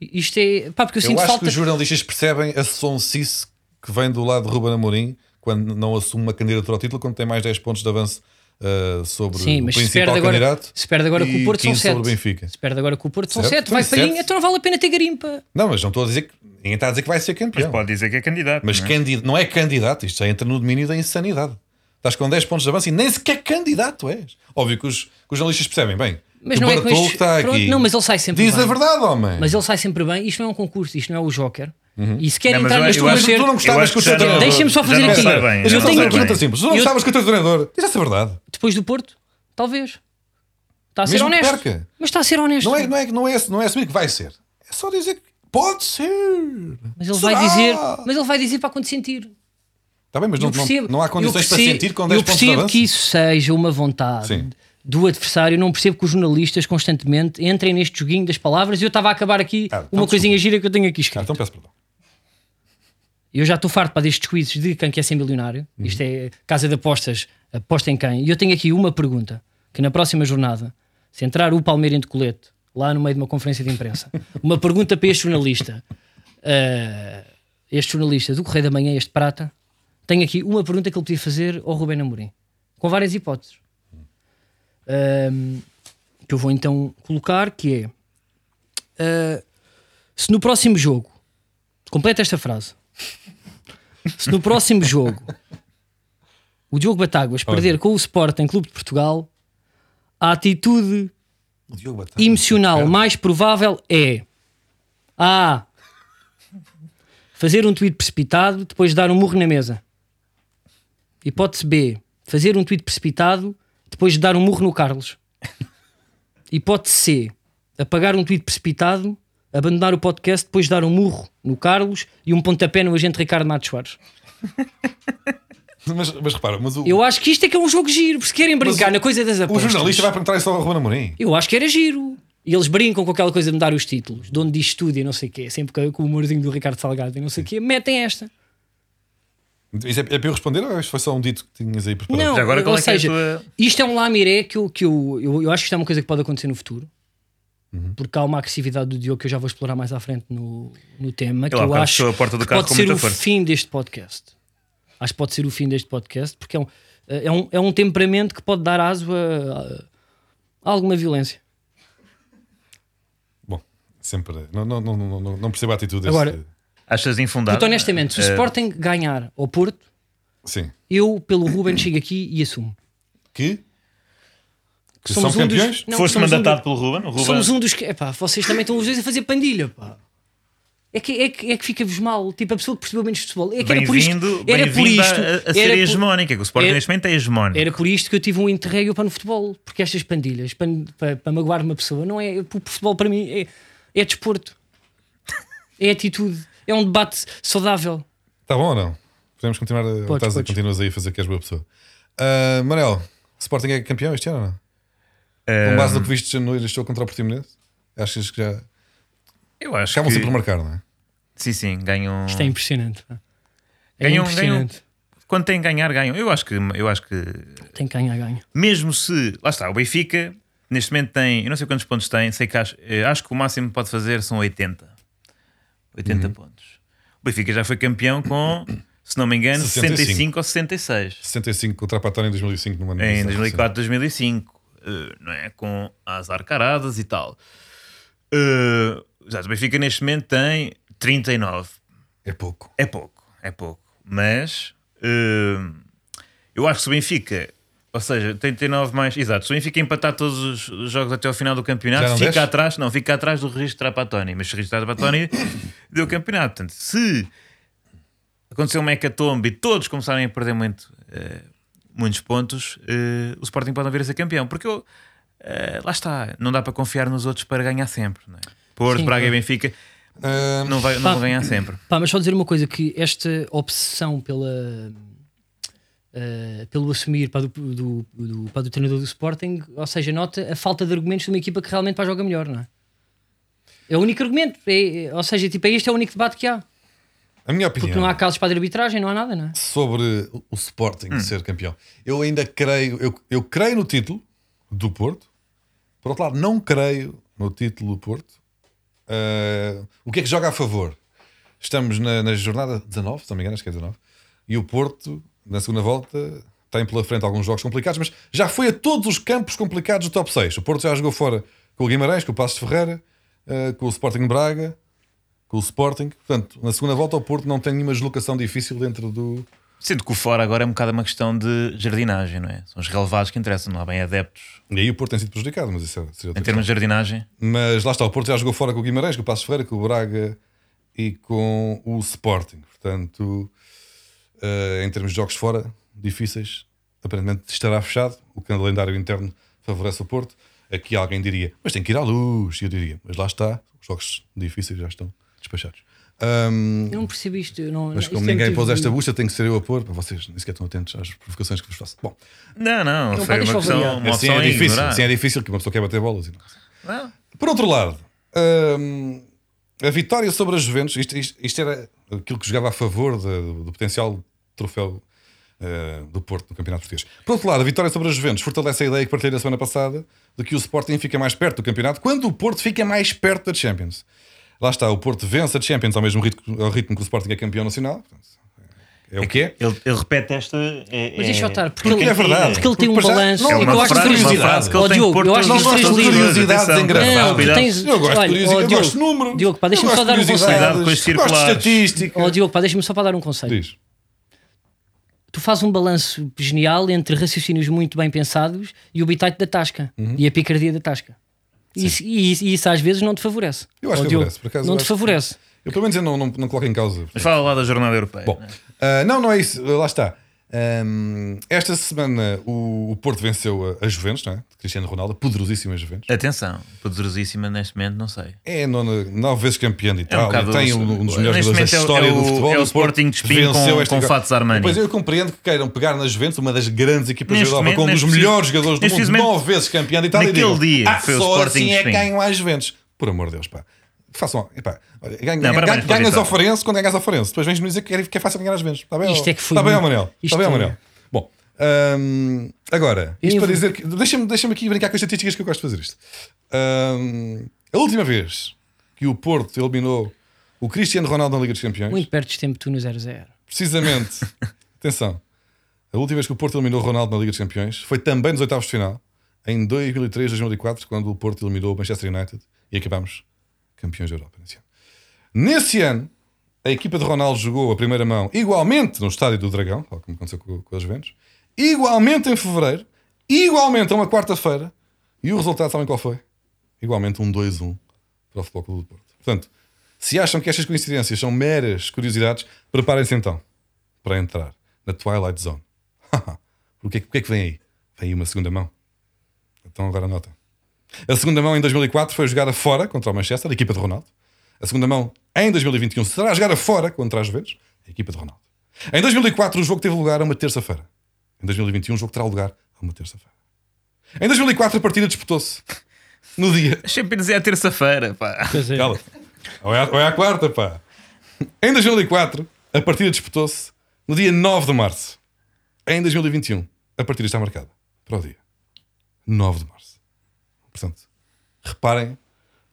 B: Isto é. Pá, porque eu,
A: Eu
B: sinto
A: acho
B: falta.
A: que os jornalistas percebem a sonsice que vem do lado de Ruben Amorim quando não assume uma candidatura ao título, quando tem mais 10 pontos de avanço uh, sobre
B: Sim,
A: o
B: mas se
A: principal
B: perde, agora,
A: candidato.
B: se perde agora com o Porto são
A: 15 sobre
B: 7.
A: o Benfica.
B: Se perde agora com o Porto são
A: Certo,
B: 7. Vai
A: sete.
B: então não vale a pena ter garimpa.
A: Não, mas não estou a dizer que ninguém está a dizer que vai ser
C: Mas
A: campeão.
C: pode dizer que é candidato.
A: Mas
C: não é?
A: candi- não é candidato, isto já entra no domínio da insanidade. Estás com 10 pontos de avanço e nem sequer candidato és. Óbvio que os, que os jornalistas percebem bem.
B: Mas não
A: o
B: é
A: que está
B: pronto,
A: aqui.
B: não, mas ele sai sempre
A: Diz
B: bem.
A: a verdade, homem.
B: Mas ele sai sempre bem. Isto não é um concurso, isto não é o Joker. E se querem
C: Não,
B: entrar neste concerto,
A: tu não gostavas que o teu treinador.
B: Deixa-me só fazer aqui.
C: bem,
A: eu tenho aqui uma pergunta simples. Tu não gostavas que o teu treinador. Diz essa verdade.
B: depois do Porto, talvez. Está a ser
A: Mesmo
B: honesto.
A: perca.
B: Mas está a ser honesto.
A: Não é, não, é, não, é, não é assumir que vai ser. É só dizer que pode ser.
B: Mas ele
A: Será?
B: vai dizer, mas ele vai dizer para quando sentir.
A: Está bem, mas não,
B: percebo-
A: não, não há condições para
B: percebo-
A: sentir com 10
B: Eu percebo que isso seja uma vontade
A: Sim.
B: do adversário. Não percebo que os jornalistas constantemente entrem neste joguinho das palavras. E eu estava a acabar aqui
A: Ah, então
B: uma coisinha gira que eu tenho aqui
A: Ah,
B: escrito.
A: então peço perdão.
B: Eu já estou farto para destes quizzes de quem quer ser milionário. Isto é casa de apostas, aposta em quem. E eu tenho aqui uma pergunta: que na próxima jornada, se entrar o Palmeiras de colete, lá no meio de uma conferência de imprensa, [laughs] uma pergunta para este jornalista, eh, este jornalista do Correio da Manhã, este Prata, tenho aqui uma pergunta que ele podia fazer ao Rubén Amorim, com várias hipóteses. Ahm, que eu vou então colocar, que é ah, se no próximo jogo completa esta frase se no próximo jogo o Diogo Batáguas perder com o Sporting Clube de Portugal a atitude emocional
A: Pera.
B: mais provável é A. Fazer um tweet precipitado depois de dar um murro na mesa. Hipótese B. Fazer um tweet precipitado depois de dar um murro no Carlos. Hipótese C. Apagar um tweet precipitado, abandonar o podcast depois de dar um murro no Carlos e um pontapé no agente Ricardo Matos Soares.
A: Mas, mas repara, mas o,
B: Eu acho que isto é que é um jogo giro, porque se querem brincar
A: o-
B: na coisa das
A: o
B: apostas.
A: jornalista vai perguntar isso ao Ruben Amorim.
B: Eu acho que era giro. E eles brincam com aquela coisa de mudar os títulos, de onde diz estúdio e não sei o quê, sempre com- o humorzinho do Ricardo Salgado e não sei o quê, metem esta.
A: Isso é, é para eu responder ou foi só um dito que tinhas aí preparado?
B: Não,
C: agora,
B: ou
C: é é
B: seja,
C: tua-
B: isto é um lamiré que, eu, que eu, eu, eu acho que isto é uma coisa que pode acontecer no futuro.
C: Uhum.
B: Porque há uma agressividade do Diogo que eu já vou explorar mais à frente no, no tema. Que
C: há
B: eu
C: bocado
B: acho
C: fechou a porta do
B: que
C: carro
B: pode ser o
C: força.
B: fim deste podcast. Acho que pode ser o fim deste podcast porque é um, é um, é um temperamento que pode dar aso a, a alguma violência.
A: Bom, sempre. Não, não, não, não, não, percebo a atitude deste.
B: Agora-
C: Achas infundado?
B: Porque honestamente, se o
C: Eh,
B: Sporting ganhar ao Porto,
A: Sim.
B: eu, pelo Ruben, chego aqui e assumo.
A: Que? Que
B: Somos
A: são
B: um dos-
A: campeões?
B: Não,
C: Foste
B: um
C: mandatado
B: do-
C: pelo Ruben? Ruben
B: Somos um dos que. Epá, vocês também estão os dois a fazer pandilha, pá. É que, é que, é que fica-vos mal. Tipo, a pessoa que percebeu menos de futebol. É que era por isto.
C: Bem-vindo
B: Era por isto.
C: a, a ser
B: era, por,
C: hegemónico. É que o Sporting neste momento é hegemónico.
B: era por isto que eu tive um interregno para no futebol. Porque estas pandilhas, para, para, para magoar uma pessoa, não é. O futebol para mim é, é desporto. [laughs] É atitude. É um debate saudável.
A: Está bom ou não? Podemos continuar a.
B: Podes,
A: estás
B: podes.
A: continuas aí a fazer que és boa pessoa. Ah, Manel, Sporting é campeão este ano ou não? Com base no que viste no estou contra o Portimonense? Achas que já.
C: eu acho
A: Acabam
C: que...
A: sempre a marcar, não é?
C: Sim, sim, ganham...
B: Isto é impressionante. É
C: Ganham-
B: impressionante.
C: Quando têm que ganhar, ganham. Eu acho que... Eu acho que...
B: Tem que ganhar, ganha.
C: Mesmo se... Lá está, o Benfica neste momento tem... Eu não sei quantos pontos tem. Sei que acho, eh, acho que o máximo que pode fazer são 80. 80 pontos. O Benfica já foi campeão com, se não me engano,
A: 65.
C: 65 ou 66.
A: 65 contra a Patónia em 2005 no ano
C: em
A: passado,
C: 2004, 2005, eh, não é? Com as arcaradas e tal. Eh, exato, o Benfica neste momento tem 39.
A: sim. É pouco.
C: É pouco, é pouco. Mas eh, eu acho que se o Benfica, ou seja, 39 mais. Exato, se o Benfica empatar todos os- os jogos até ao final do
A: Já
C: campeonato, fica
A: desce?
C: atrás, não, fica atrás do registro Trapatoni. Mas o registro Trapatoni [coughs] deu o campeonato. Portanto, se acontecer uma hecatombe e todos começarem a perder muito, eh, muitos pontos, eh, o Sporting pode não vir a ser campeão. Porque eu, eh, lá está, não dá para confiar nos outros para ganhar sempre. Não é? Porto,
B: Sim,
C: Braga e. Benfica não, vai, não
B: Pá,
C: vão ganhar sempre.
B: Pá, mas só dizer uma coisa: que esta obsessão pela. eh, pelo assumir para do, do, do, para do treinador do Sporting, ou seja, nota a falta de argumentos de uma equipa que realmente vai jogar melhor, não é? É o único argumento, é- é- ou seja, tipo, este é o único debate que há.
A: A minha opinião
B: Porque não há casos para a arbitragem, não há nada, não é?
A: sobre o- Sporting
C: Hum.
A: ser campeão, eu ainda creio, eu, eu creio no título do Porto. Por outro lado, não creio no título do Porto. Ah, o que é que joga a favor? Estamos na, na jornada 19, se não me engano, acho que é 19. E o Porto, na segunda volta, tem pela frente alguns jogos complicados, mas já foi a todos os campos complicados do top 6. O Porto já jogou fora com o Guimarães, com o Passos de Ferreira, ah, com o Sporting Braga, com o Sporting. Portanto, na segunda volta, o Porto não tem nenhuma deslocação difícil dentro do.
C: Sendo que o fora agora é um bocado uma questão de jardinagem, não é? São os relevados que interessam, não há bem adeptos.
A: E aí o Porto tem sido prejudicado, mas isso é,
C: Em termos de jardinagem.
A: Mas lá está, o Porto já jogou fora com o Guimarães, com o Passos de Ferreira, com o Braga e com o Sporting. Portanto, eh, em termos de jogos fora, difíceis, aparentemente estará fechado. O calendário interno favorece o Porto. Aqui alguém diria, mas tem que ir à luz. E eu diria, mas lá está, os jogos difíceis já estão despachados. Ahm,
B: Eu não percebi isto. Não,
A: mas como
B: é
A: ninguém pôs
B: de-
A: esta bucha, tem que ser eu a pôr, para vocês nem sequer estão atentos às provocações que vos faço. Bom,
C: não, não,
B: Não,
C: foi uma questão, uma
A: assim é difícil, assim é difícil que uma pessoa quer bater bolas. não.
C: Não.
A: Por outro lado, hum, a vitória sobre a Juventus, isto, isto- isto era aquilo que jogava a favor da- do, do potencial troféu eh, do Porto no Campeonato Português. Por outro lado, a vitória sobre a Juventus fortalece a ideia que partilhei na semana passada de que o Sporting fica mais perto do campeonato quando o Porto fica mais perto da Champions. Lá está, o Porto vence a Champions ao mesmo ritmo, ao ritmo que o Sporting é campeão nacional. É o que é.
C: Ele, ele repete esta. É,
B: Mas deixa eu estar, porque,
A: Porque
B: ele,
A: é verdade.
B: porque ele tem um
A: Porque para já-
B: balanço.
A: não, é
B: eu que
C: ele
B: Ó,
C: tem
B: Diogo, eu acho que
C: nossos
B: livros.
A: curiosidades engraçadas.
B: Tens.
A: Eu gosto de curiosidade, eu gosto de números.
B: Diogo, pá, deixa-me
A: eu
B: só
A: gosto
B: dar um
A: de
B: conselho.
A: Gosto de estatística.
B: Ó, Diogo, pá, deixa-me só para dar um conselho.
A: Diz.
B: Tu fazes um balanço genial entre raciocínios muito bem pensados e o bitite da tasca
A: Uhum.
B: e a picardia da tasca. E isso, e isso- e isso às vezes não te favorece.
A: Eu acho
B: Ó,
A: que favorece, por acaso,
B: não te
A: acho que-
B: favorece.
A: Eu pelo menos eu não, não, não coloco em causa.
C: Mas fala lá da jornada europeia.
A: Bom, ah, não, não é isso. Lá está. Ahm, esta semana o, o Porto venceu a, a Juventus, não é? De Cristiano Ronaldo, poderosíssima Juventus.
C: Atenção, poderosíssima neste momento, não sei.
A: É nona, nove vezes campeã de
C: É um
A: Itália, tem
C: o-
A: um, um dos melhores jogadores da
C: é o-
A: história
C: é
A: do
C: o-
A: futebol.
C: é o
A: e Porto
C: Sporting de espinho com-
A: esta
C: com
A: co-
C: fatos Armani.
A: Pois eu compreendo que queiram pegar na Juventus, uma das grandes equipas
C: Neste
A: da Europa, com um dos
C: neste
A: melhores jogadores do mundo, nove vezes campeã de Itália. e
C: naquele
A: digam,
C: dia
A: ah,
C: foi o
A: só
C: Sporting
A: assim é que
C: espinho."
A: ganham às Juventus. Por amor de Deus, pá. Façam, epá, olha, ganha-
C: Não,
A: ganha-
C: parabéns
A: ganhas ao. Farense quando ganhas ao Farense. Depois vens-me dizer que é, que é fácil ganhar às Juventus. Está bem,
B: Isto
A: ó-
B: é que foi
A: Está bem,
B: muito-
A: Manel. Está bem, Manel. Bom, hum, agora, isto
B: Eu
A: para
B: vou-
A: dizer que. Deixa-me deixa aqui brincar com as estatísticas que eu gosto de fazer isto. Hum, a última vez que o Porto eliminou o Cristiano Ronaldo na Liga dos Campeões,
B: Muito perto de tempo tu no 0-0.
A: precisamente, [laughs] atenção, a última vez que o Porto eliminou o Ronaldo na Liga dos Campeões foi também nos oitavos de final, em 2003, 2004, quando o Porto eliminou o Manchester United e acabámos campeões da Europa nesse ano. Nesse ano, a equipa de Ronaldo jogou a primeira mão igualmente no Estádio do Dragão, como aconteceu com, com os Juventus, igualmente em fevereiro, igualmente a uma quarta-feira, e o resultado sabem qual foi? Igualmente um 2-1 para o Futebol Clube do Porto. Portanto, se acham que estas coincidências são meras curiosidades, preparem-se então para entrar na Twilight Zone. [laughs] o, que é, o que é que vem aí? Vem aí uma segunda mão. Então agora nota. A segunda mão em 2004 foi jogada fora contra o Manchester, a equipa de Ronaldo. A segunda mão em 2021 será jogada fora contra as Juventus, a equipa de Ronaldo. Em 2004 o jogo teve lugar a uma terça-feira. Em 2021 o jogo terá lugar a uma terça-feira. Em 2004 a partida disputou-se no dia [laughs]
C: Champions é a terça-feira, pá.
B: É.
A: Cala. Ou é, a, ou é a quarta, pá. Em 2004, a partida disputou-se no dia 9 de março. Em 2021, a partida está marcada para o dia 9 de março. Portanto, reparem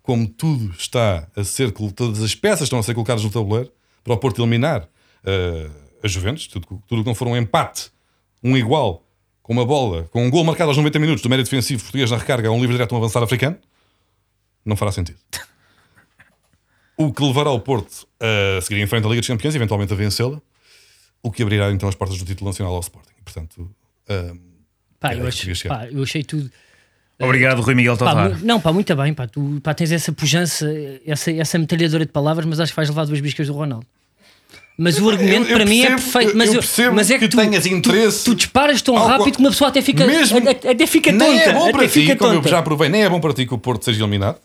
A: como tudo está a ser, todas as peças estão a ser colocadas no tabuleiro para o Porto eliminar eh, a Juventus. Tudo, tudo que não for um empate, um igual, com uma bola, com um gol marcado aos 90 minutos do médio defensivo português na recarga a um livre direto a um avançado africano, não fará sentido. O que levará o Porto a seguir em frente à Liga dos Campeões e eventualmente a vencê-la, o que abrirá então as portas do título nacional ao Sporting. Portanto, ah,
B: Pá,
A: Era
B: eu, acho, pá, eu achei tudo.
C: Obrigado, Rui Miguel Tovar.
B: mu- não, pá, muito bem, pá, tu pá, tens essa pujança, essa, essa metralhadora de palavras, mas acho que vais levar duas biscas do Ronaldo. Mas o argumento
A: eu- eu
B: para mim é
A: percebo-
B: perfeito. Mas
A: eu
B: eu,
A: percebo
B: mas é que,
A: que
B: tu,
A: tenhas
B: tu-
A: interesse
B: Tu, disparas tão rápido que uma pessoa até fica,
A: Mesmo-
B: até, até fica tonta.
A: nem é bom para ti, como eu já provei, nem é bom para ti que o Porto seja eliminado.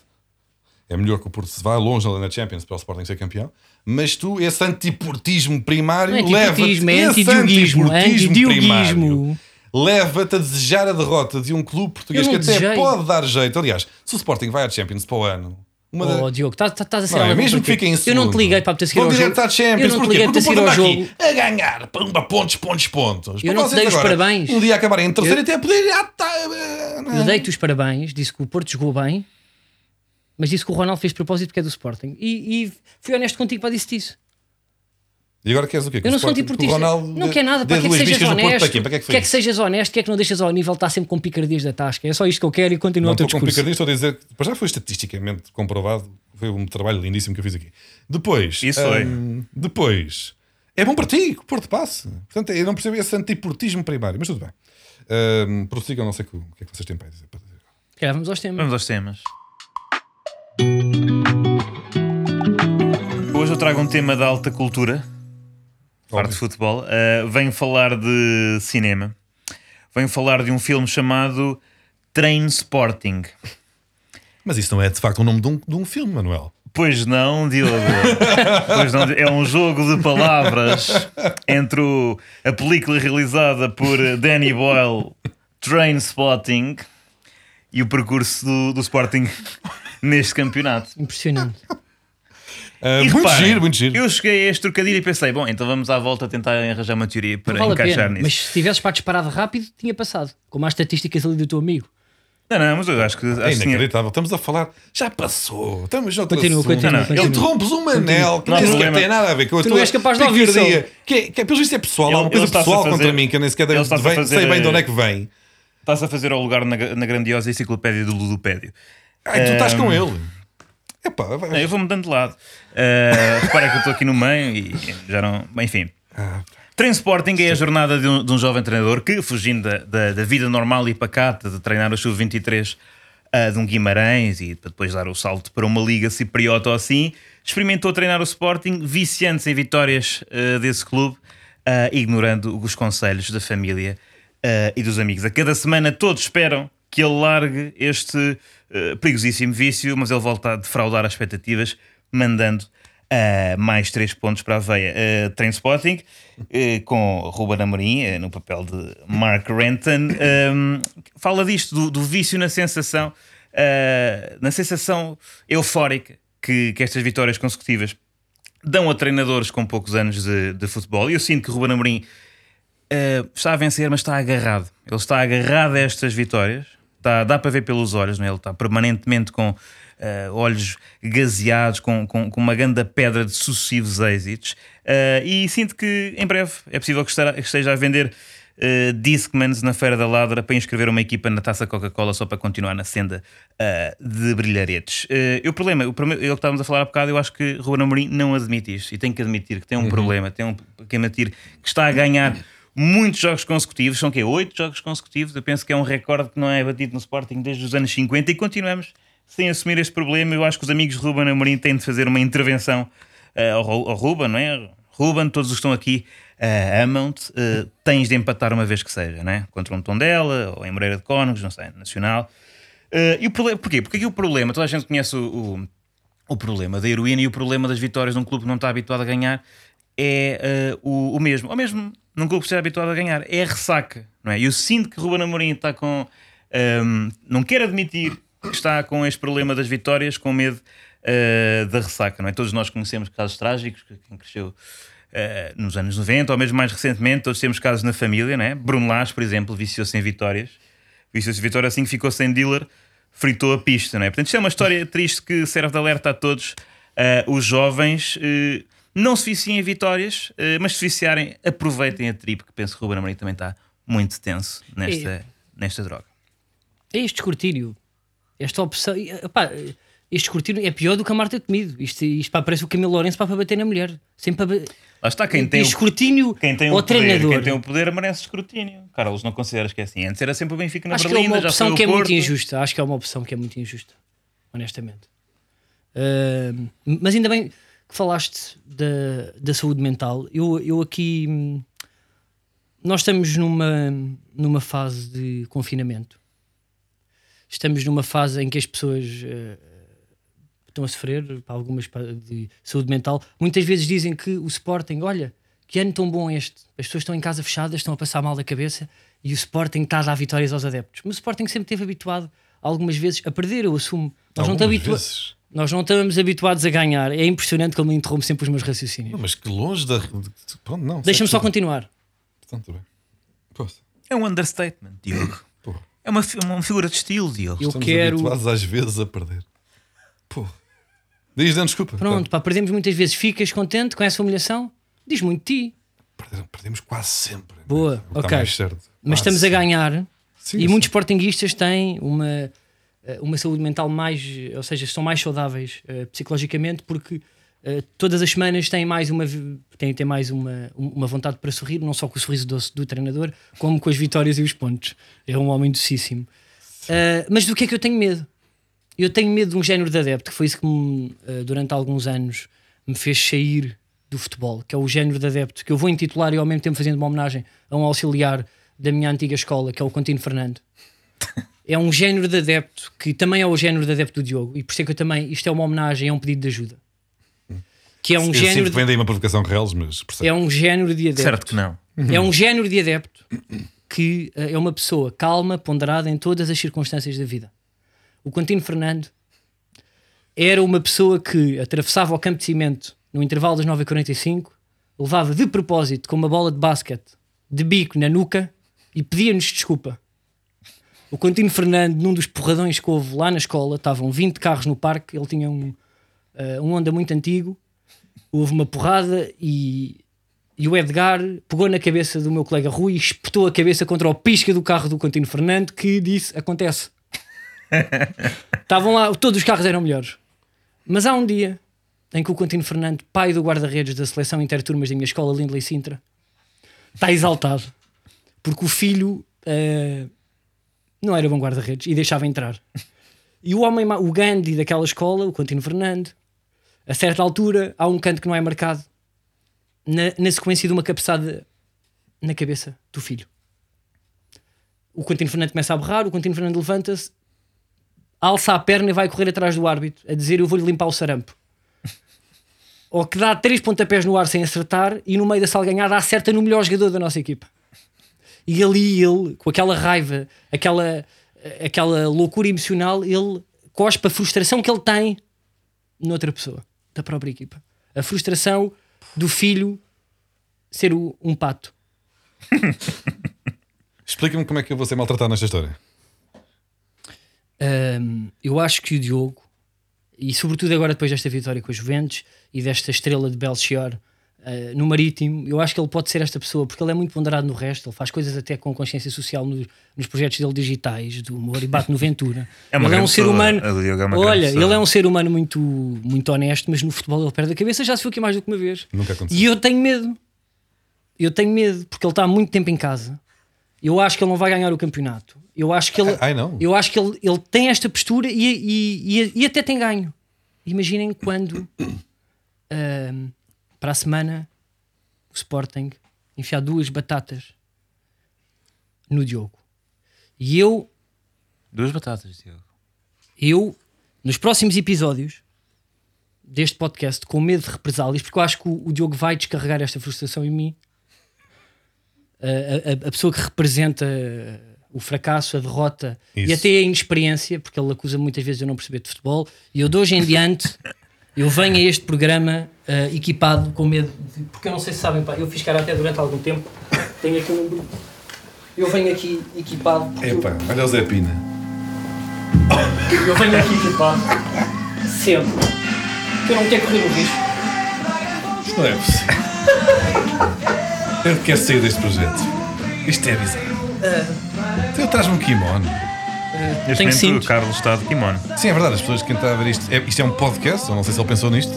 A: É melhor que o Porto se vá longe na Champions para o Sporting ser campeão. Mas tu, esse antiportismo primário,
B: Não é
A: leva-te.
B: antiportismo, é
A: esse
B: antidioguismo,
A: Leva-te a desejar a derrota de um clube português
B: Eu
A: que até
B: desejei.
A: pode dar jeito. Aliás, se o Sporting vai à Champions para o ano, uma da-
B: Oh, Diogo, estás estás a ser
A: Não, é mesmo que fiquem em
B: Eu
A: segundo.
B: não te liguei para te seguir
A: Vão
B: ao jogo.
A: à Champions.
B: Eu não te liguei para
A: Porto
B: ao jogo.
A: a ganhar. Pumba, pontos, pontos, pontos.
B: Eu
A: Para
B: não te dei os
A: agora,
B: parabéns.
A: Um dia acabarem em terceiro
B: Eu-
A: até poder. Ah, tá,
B: Eu dei-te os parabéns, disse que o Porto jogou bem, mas disse que o Ronaldo fez propósito porque é do Sporting. E, e fui honesto contigo para disse isso.
A: E agora queres o quê? Que
B: Eu não sou antiportista.
A: que
B: não quer nada,
A: dê
B: para que é que sejas honesto.
A: para? Para que é que foi
B: quer que sejas honesto, quer que não deixas ao nível, está sempre com picardias da tasca. É só isto que eu quero e continua
A: Não
B: o teu
A: estou com
B: discurso.
A: picardia, estou a dizer que já foi estatisticamente comprovado. Foi um trabalho lindíssimo que eu fiz aqui. Depois,
C: Isso foi.
A: hum, depois, é bom para ti que o Porto passe. Portanto, eu não percebo esse antiportismo primário, mas tudo bem. Hum, prossigam, não sei o que, o que é que vocês têm para dizer. para dizer.
B: Calhar vamos aos temas.
C: Vamos aos temas. Hoje eu trago um tema da alta cultura, parte de futebol. Uh, venho falar de cinema. Venho falar de um filme chamado Train Sporting.
A: Mas isso não é de facto o nome de um, de um filme, Manuel.
C: Pois não, Diogo. [laughs] pois não, é um jogo de palavras entre o- a película realizada por Danny Boyle, Train Spotting, e o percurso do, do Sporting [laughs] neste campeonato.
B: Impressionante.
A: Ah,
C: E
A: muito
C: reparem,
A: giro, muito giro.
C: Eu cheguei a este trocadilho e pensei, bom, então vamos à volta tentar arranjar uma teoria para
B: vale
C: encaixar
B: pena.
C: nisso.
B: Mas se tivesses para disparado rápido, tinha passado. Como as estatísticas ali do teu amigo.
C: Não, não, mas eu acho que.
A: É
C: Acho que tinha-
A: inacreditável. Estamos a falar. Já passou. Estamos já
B: Continua, continua,
C: Não, não,
B: continua.
A: Interrompes um manel que
C: Não
A: nem tem nada a ver com a
B: Tu
A: tua
B: és capaz de ouvir.
A: Que, é- que é, pelo visto é pessoal.
C: Ele-
A: Há uma coisa pessoal
C: fazer-
A: contra mim que eu nem sequer vem,
C: fazer-
A: sei bem de onde é que vem.
C: Estás a fazer ao lugar na, na grandiosa enciclopédia do Ludopédio.
A: Ai, tu estás com ele. Epá, vai-
C: Não, eu vou mudando de lado. Uh, repara que eu estou aqui no meio e já não. bem, Enfim.
A: Ah,
C: Transporting é a jornada de um, de um jovem treinador que, fugindo da, da, da vida normal e pacata de treinar o Sub-23 uh, de um Guimarães e depois dar o salto para uma liga cipriota ou assim, experimentou treinar o Sporting, viciando-se em vitórias uh, desse clube, uh, ignorando os conselhos da família e dos amigos. A cada semana todos esperam que ele largue este uh, perigosíssimo vício, mas ele volta a defraudar as expectativas, mandando uh, mais três pontos para a veia. Uh, Trainspotting, uh, com Ruben Amorim uh, no papel de Mark Renton, um, fala disto, do, do vício na sensação, na sensação eufórica que, que estas vitórias consecutivas dão a treinadores com poucos anos de, de futebol. E eu sinto que Ruben Amorim Uh, está a vencer, mas está agarrado. Ele está agarrado a estas vitórias. Está, dá para ver pelos olhos, não é? ele está permanentemente com uh, olhos gazeados, com, com, com uma grande pedra de sucessivos êxitos. Uh, e sinto que em breve é possível que estará- que esteja a vender uh, Discmans na Feira da Ladra para inscrever uma equipa na taça Coca-Cola só para continuar na senda uh, de brilharetes. Uh, o problema, o problema, eu que estávamos a falar há bocado, eu acho que Ruben Amorim não admite isto e tem que admitir que tem um problema, tem um, que admitir que está a ganhar muitos jogos consecutivos, são o quê? Oito jogos consecutivos. Eu penso que é um recorde que não é batido no Sporting desde os anos 50 e continuamos sem assumir este problema. Eu acho que os amigos de Ruben Amorim têm de fazer uma intervenção eh, ao, Ru- ao Ruben, não é? Ruben, todos os que estão aqui eh, amam-te, eh, tens de empatar uma vez que seja, não é? Contra um Tondela ou em Moreira de Cónegos, não sei, Nacional. Eh, e o problema, porquê? Porque aqui o problema, toda a gente conhece o, o, o problema da heroína e o problema das vitórias de um clube que não está habituado a ganhar é o, o mesmo. Ou mesmo clube que esteja habituado a ganhar, é a ressaca, não é? Eu sinto que Ruben Amorim está com. ehm, não quer admitir que está com este problema das vitórias, com medo eh, da ressaca, não é? Todos nós conhecemos casos trágicos, que- quem cresceu eh, nos anos 90, ou mesmo mais recentemente, todos temos casos na família, não é? Bruno Lage, por exemplo, viciou-se em vitórias, viciou-se em vitórias assim que ficou sem dealer, fritou a pista, não é? Portanto, isto é uma história triste que serve de alerta a todos eh, os jovens. eh, não se viciem em vitórias, eh, mas se viciarem, aproveitem a trip, que penso que o Ruben Amorim também está muito tenso nesta, nesta droga.
B: É este escrutínio. Esta opção. epá, este escrutínio é pior do que a Marta Comido. Isto, isto pá, parece o Camilo Lourenço pá, para bater na mulher. Sempre para.
C: Lá está, quem tem, o,
B: escrutínio
C: quem tem o poder,
B: treinador.
C: quem tem o poder merece escrutínio. Carlos, não consideras que é assim? Antes era sempre o Benfica na
B: Acho que é
C: Berlinda,
B: uma opção
C: o
B: que é muito injusta. Acho que é uma opção que é muito injusta. Honestamente. Ah, mas ainda bem que falaste da, da saúde mental. Eu, eu aqui. Nós estamos numa, numa fase de confinamento. Estamos numa fase em que as pessoas ah, estão a sofrer pá, algumas de saúde mental. Muitas vezes dizem que o Sporting, olha, que ano tão bom este. As pessoas estão em casa fechadas, estão a passar mal da cabeça e o Sporting está a dar vitórias aos adeptos. Mas o Sporting sempre esteve habituado, algumas vezes, a perder, eu assumo. Nós não,
A: Algumas
B: habitua-
A: vezes.
B: Nós não estamos habituados a ganhar. É impressionante como me interrompe sempre os meus raciocínios.
A: Não, mas que longe da. Pronto, não.
B: Deixa-me só continuar.
A: Portanto, bem. Poxa,
C: É um understatement, Diogo.
A: porra.
C: É uma, uma figura de estilo, Diogo.
B: Eu
A: Estamos
B: quero.
A: habituados às vezes a perder. Pô. Diz, não, desculpa.
B: Pronto, pá, perdemos muitas vezes. Ficas contente com essa humilhação? Diz muito de ti.
A: Perdemos, perdemos quase sempre.
B: Boa,
A: Está
B: ok.
A: mais certo.
B: Mas
A: Quase
B: estamos a ganhar
A: Sim,
B: e
A: sim.
B: muitos sportinguistas têm uma, uma saúde mental mais, ou seja, são mais saudáveis eh, psicologicamente porque eh, todas as semanas têm mais uma têm, têm mais uma, uma vontade para sorrir, não só com o sorriso doce do treinador, como com as vitórias e os pontos. É um homem docíssimo. Eh, mas do que é que eu tenho medo? Eu tenho medo de um género de adepto, que foi isso que me, eh, durante alguns anos me fez sair do futebol, que é o género de adepto que eu vou intitular e ao mesmo tempo fazendo uma homenagem a um auxiliar da minha antiga escola, que é o Contino Fernando. [laughs] É um género de adepto que também é o género de adepto do Diogo, e por isso é que eu também, isto é uma homenagem, é um pedido de ajuda. Que é um
A: Eu
B: género de,
A: vem daí uma provocação reais, mas percebe.
B: é um género de adepto.
C: Certo que não.
B: É um género de adepto que eh, é uma pessoa calma, ponderada em todas as circunstâncias da vida. O Contino Fernando era uma pessoa que atravessava o campo de cimento no intervalo das 9h45, levava de propósito com uma bola de basquete de bico na nuca e pedia-nos desculpa. O Contino Fernando, num dos porradões que houve lá na escola, estavam 20 carros no parque, ele tinha um, uh, um Honda muito antigo, houve uma porrada e, e o Edgar pegou na cabeça do meu colega Rui e espetou a cabeça contra o pisca do carro do Contino Fernando que disse: Acontece. [laughs] Estavam lá, todos os carros eram melhores. Mas há um dia em que o Contino Fernando, pai do guarda-redes da seleção interturmas da minha escola, Lindley Sintra, está exaltado porque o filho uh, não era bom guarda-redes e deixava entrar. E o homem, o Gandhi daquela escola, o Contino Fernando, a certa altura há um canto que não é marcado na, na sequência de uma cabeçada na cabeça do filho. O Contino Fernando começa a berrar, o Contino Fernando levanta-se, alça a perna e vai correr atrás do árbitro a dizer: Eu vou-lhe limpar o sarampo. [laughs] Ou que dá três pontapés no ar sem acertar e no meio da salganhada acerta no melhor jogador da nossa equipa. E ali ele, com aquela raiva, aquela, aquela loucura emocional, ele cospe a frustração que ele tem noutra pessoa, da própria equipa. A frustração do filho ser o, um pato. [laughs]
A: Explica-me como é que eu vou ser maltratado nesta história.
B: Um, eu acho que o Diogo, e sobretudo agora depois desta vitória com os Juventus e desta estrela de Belchior uh, no Marítimo, eu acho que ele pode ser esta pessoa, porque ele é muito ponderado no resto, ele faz coisas até com consciência social no, nos projetos dele digitais, do humor e bate no Ventura. [laughs]
C: É uma
B: ele é um ser
C: pessoa,
B: humano.
C: é
B: Olha, ele é um ser humano muito, muito honesto, mas no futebol ele perde a cabeça, já se viu aqui mais do que uma vez.
A: Nunca aconteceu.
B: E eu tenho medo. Eu tenho medo, porque ele está há muito tempo em casa. Eu acho que ele não vai ganhar o campeonato. Eu acho que ele,
A: não.
B: eu acho que ele, ele tem esta postura e, e, e, e até tem ganho. Imaginem quando [clears throat] ahm, para a semana o Sporting enfiar duas batatas no Diogo. E eu,
C: Duas batatas, Diogo.
B: eu, nos próximos episódios deste podcast, com medo de represálias, porque eu acho que o, o Diogo vai descarregar esta frustração em mim. A, a- a pessoa que representa o fracasso, a derrota e
A: Isso.
B: até a inexperiência, porque ele acusa muitas vezes de eu não perceber de futebol. E eu de hoje em diante eu venho a este programa eh, equipado com medo, de- porque eu não sei se sabem, pá, eu fiz cara até durante algum tempo. Tenho aqui um. Eu venho aqui equipado. porque eu-
A: Epá, olha o Zé Pina.
B: eu venho aqui equipado sempre. Que eu não quero correr o risco.
A: Isto não é possível. Eu quero sair deste projeto. Isto é bizarro. Então traz-me um kimono.
C: Neste
B: Tenho
C: momento o Carlos está de kimono.
A: Sim, é verdade, as pessoas que estão a ver isto. É, isto é um podcast, eu não sei se ele pensou nisto.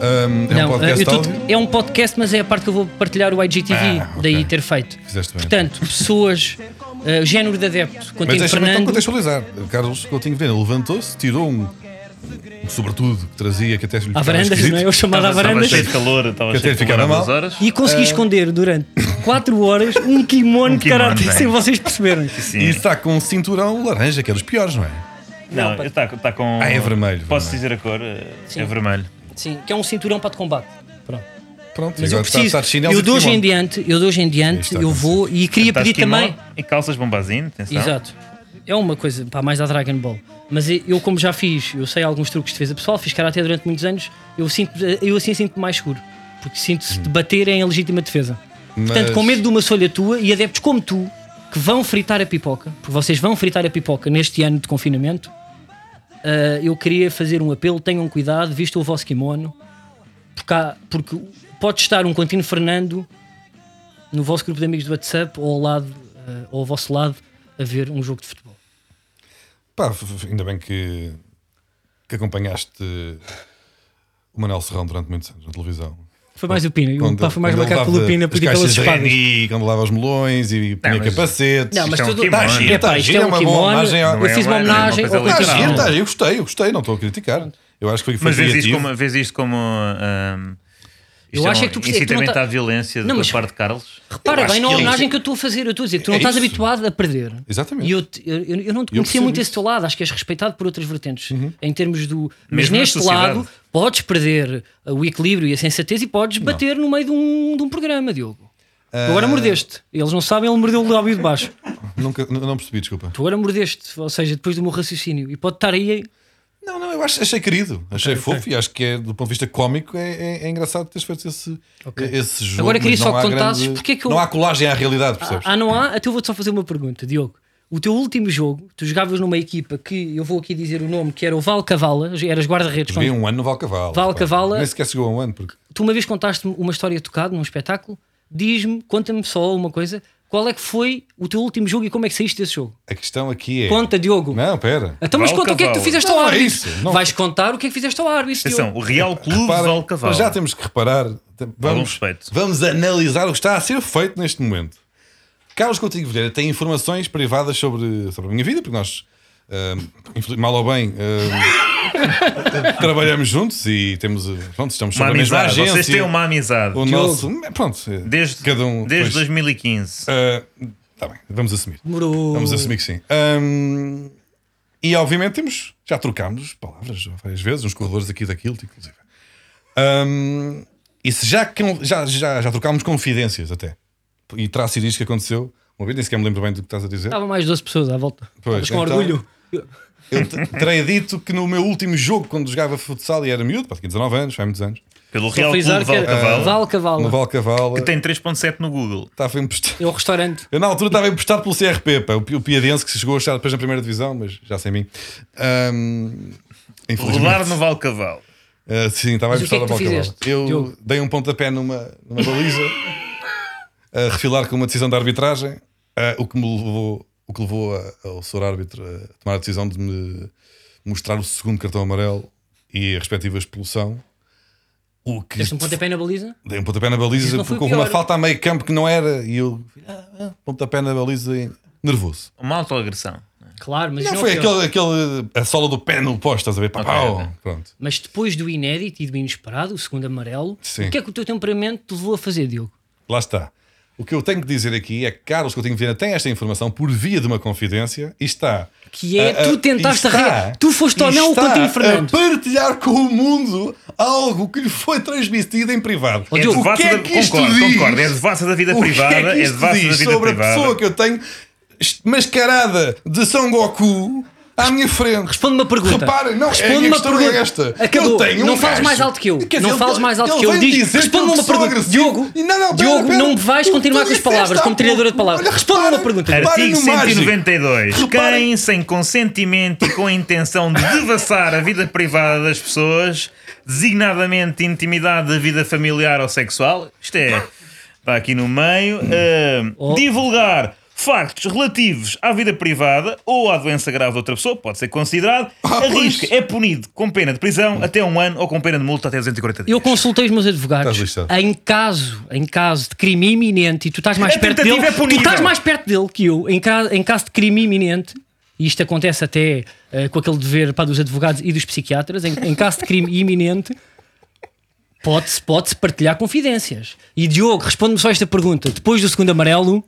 A: Ahm, é um
B: Não,
A: podcast
B: eu tô-
A: áudio.
B: é um podcast, mas é a parte que eu vou partilhar o IGTV,
A: Ah, ok.
B: daí ter feito.
A: Fizeste bem.
B: Portanto, pessoas, uh, género de adepto,
A: Mas
B: Contino
A: deixa-me então
B: Fernando.
A: contextualizar. O Carlos Coutinho Vilhena levantou-se, tirou um, um sobretudo que trazia que até lhe
B: À
A: ficava
B: varandas,
A: esquisito.
B: não é? Eu chamado à
C: Estava
B: varandas.
C: cheio de calor, estava cheio
A: até
C: de calor
A: ficava mal.
C: horas.
B: E consegui esconder durante 4 horas um kimono
C: Um
B: de
C: kimono, não é?
B: sem vocês perceberem.
C: Sim.
A: E está com um cinturão laranja, que é dos piores, não é?
C: Não,
B: Não,
C: está está com.
A: Ah, é vermelho,
C: Posso
A: vermelho.
C: dizer a cor?
B: Sim.
C: É vermelho.
B: Sim, que é um cinturão para de combate. Pronto.
A: Pronto,
B: Mas eu
A: está,
B: preciso,
A: está de chinelos
B: eu de hoje em diante, eu de hoje em diante,
A: está
B: eu vou e queria pedir também.
C: E calças bombazine, atenção.
B: Exato. É uma coisa, pá, mais à Dragon Ball. Mas eu, como já fiz, eu sei alguns truques de defesa pessoal, fiz karate durante muitos anos, eu, sinto, eu assim sinto-me mais seguro. Porque sinto-se de bater em legítima defesa. Portanto, com medo de uma solha tua e adeptos como tu, que vão fritar a pipoca, porque vocês vão fritar a pipoca neste ano de confinamento, ah, eu queria fazer um apelo: tenham cuidado, visto o vosso kimono, porque, há- porque pode estar um Contino Fernando no vosso grupo de amigos do WhatsApp ou ao, lado, ah, ou ao vosso lado a ver um jogo de futebol.
A: Pá, ainda bem que, que acompanhaste o Manel Serrão durante muitos anos na televisão.
B: Foi mais o Pina. O pá foi mais marcado pelo Pina
A: as
B: pedir pelas espadas.
A: Reni, quando lava os melões e punha
C: mas-
A: capacetes.
B: Não, mas
C: Isto é um
B: tudo.
C: kimono.
B: Tá
C: Tá
B: giro,
A: tá
B: isto
A: giro,
B: é
A: é
B: um
A: uma boa homenagem ao-
B: Eu fiz
C: Não
B: uma
C: é é
B: homenagem
A: Tá.
B: Contino.
A: giro, tá giro, eu gostei, eu gostei, não estou a criticar. Eu acho que foi, foi
C: Mas vês isto como. Vês isto como
B: Eu acho
C: um
B: é que tu percebes- tu não
C: incitamento
B: tá-
C: à violência
B: Não,
C: da
B: mas-
C: parte de Carlos.
B: Repara bem na homenagem que eu estou a fazer. Eu estou a dizer, tu não
A: É
B: estás
A: isso.
B: habituado a perder.
A: Exatamente.
B: E eu, te- eu, eu não te conhecia muito
A: isso.
B: esse teu lado, acho que és respeitado por outras vertentes. Em termos do. Mas
C: Mesmo
B: neste lado, podes perder o equilíbrio e a sensatez e podes bater no meio de um, de um programa, Diogo. Tu agora
A: Ah.
B: mordeste. Eles não sabem, ele mordeu o lábio de baixo. [laughs]
A: Nunca, não percebi, desculpa.
B: Tu agora mordeste, ou seja, depois do meu raciocínio. E pode estar aí.
A: Não, não, eu acho, achei querido, achei fofo e acho que é, do ponto de vista cómico é, é, é engraçado teres feito esse, esse jogo.
B: Agora queria só
A: não
B: que contasses
A: grande-
B: porque é que eu-
A: Não há colagem à realidade, percebes?
B: Ah, não há? Então eu vou-te só fazer uma pergunta, Diogo. O teu último jogo, tu jogavas numa equipa que eu vou aqui dizer o nome, que era o Val Cavala, eras guarda-redes.
A: Joguei
B: quando-
A: um ano no Valcavala.
B: Val
A: pá.
B: Cavala-
A: Nem sequer chegou a um ano, porque
B: Tu uma vez contaste-me uma história tocada num espetáculo. Diz-me, conta-me só uma coisa. Qual é que foi o teu último jogo e como é que saíste desse jogo?
A: a questão aqui é.
B: Conta, Diogo.
A: Não, pera.
B: Então, mas
C: Val
B: conta o que é que tu fizeste ao
A: Não, é
B: árbitro.
A: isso, não-
B: Vais contar o que é que fizeste ao árbitro.
C: Atenção, o Real Clube
A: mas já temos que reparar. Vamos, vamos analisar o que está a ser feito neste momento. Carlos Coutinho Vilheira tem informações privadas sobre, sobre a minha vida, porque nós, infeliz- mal ou bem, ahm, [laughs] trabalhamos juntos e temos. Pronto, estamos
C: Uma
A: sobre a mesma
C: amizade.
A: agência.
C: Vocês têm uma amizade.
A: O nosso. Pronto, eh,
C: Desde,
A: cada um.
C: desde
A: pois,
C: 2015.
A: Está bem, vamos assumir.
B: Demorou.
A: Vamos assumir que sim. Ahm, e obviamente temos, já trocámos palavras várias vezes, nos corredores aqui da Kilt, inclusive. Ahm, e se já, já, já, já trocámos confidências até. E terá sido isto que aconteceu. Uma vez, nem sequer me lembro bem do que estás a dizer.
B: Estava mais 12 pessoas à volta.
A: Pois,
B: com
A: então-
B: orgulho.
A: Eu te- terei dito que no meu último jogo, quando jogava futsal e era miúdo, tinha 19 anos, faz muitos anos,
C: Pelo Real Clube
A: no Valcavala,
C: Que tem 3.7 no Google.
A: estava emprestado.
B: É o restaurante.
A: Eu na altura estava emprestado pelo CRP, pá, o, o piadense que se chegou a estar depois na primeira divisão, mas já sem mim.
C: Rodar no Valcavalo.
A: Uh, sim, estava
B: é
A: emprestado
B: que
A: a
B: tu
A: Valcavalo.
B: fizeste,
A: Eu
B: Diogo?
A: dei um pontapé numa, numa baliza [laughs] a refilar com uma decisão de arbitragem, uh, o que me levou, o que levou a- ao senhor árbitro a tomar a decisão de me mostrar o segundo cartão amarelo e a respectiva expulsão. O que
B: Deste um pontapé na baliza?
A: Dei um pontapé na baliza porque houve uma falta a meio campo que não era e eu ah, ah, pontapé na baliza e- nervoso.
C: Uma autoagressão.
B: Claro, mas
A: Não,
B: não
A: foi
B: é
A: aquele, aquele a sola do pé no posto, estás a ver? Pá,
C: Ok,
A: pau.
C: ok.
A: Pronto.
B: Mas depois do inédito e do inesperado, o segundo amarelo,
A: Sim.
B: o que é que o teu temperamento te levou a fazer, Diogo?
A: Lá está. O que eu tenho que dizer aqui é que Carlos Coutinho Viana tem esta informação por via de uma confidência e está.
B: Que é,
A: a- a-
B: tu tentaste
A: está-
B: arre- tu foste
A: e
B: não o
A: a
B: Fernando.
A: partilhar com o mundo algo que lhe foi transmitido em privado.
C: É
A: o
C: devassa
A: que é
C: da-
A: que isto
C: concordo,
A: diz?
C: concordo. É devassa da vida
A: O que
C: privada.
A: é que
C: É
A: isto
C: devassa da vida
A: sobre a pessoa que eu tenho mascarada de São Goku à minha frente?
B: Responde-me uma pergunta.
A: Reparem, não,
B: Responde-me
A: a minha
B: uma pergunta.
A: é esta.
B: Acabou.
A: Eu tenho
B: não
A: um
B: fales mais alto que eu.
A: Quer
B: não
A: dizer,
B: fales mais alto que eu. Diz,
A: dizer
B: responde-me
A: que
B: uma pergunta.
A: agressivo.
B: Diogo,
A: E não, não, pera,
B: Diogo,
A: pera.
B: não me vais
A: Tu-
B: continuar
A: tu
B: com as palavras como treinadora de palavras.
A: Olha,
B: Responde-me uma pergunta.
C: Artigo
A: no mágico.
C: 192.
A: Reparem-
C: Quem, sem consentimento e com a intenção de devassar a vida privada das pessoas, designadamente intimidade da vida familiar ou sexual, isto é, está aqui no meio, ah,
B: Oh.
C: divulgar factos relativos à vida privada ou à doença grave de outra pessoa, pode ser considerado,
A: Ah,
C: arrisca, é punido com pena de prisão até um ano ou com pena de multa até 240 dias.
B: Eu consultei os meus advogados. Em caso, em caso de crime iminente, e tu estás mais
C: A
B: perto
C: tentativa
B: dele,
C: é
B: tu estás mais perto dele que eu. Em, ca- em caso de crime iminente, e isto acontece até eh, com aquele dever pá, dos advogados e dos psiquiatras, em, em caso de crime iminente, pode-se pode partilhar confidências. E Diogo, responde-me só esta pergunta: depois do segundo amarelo.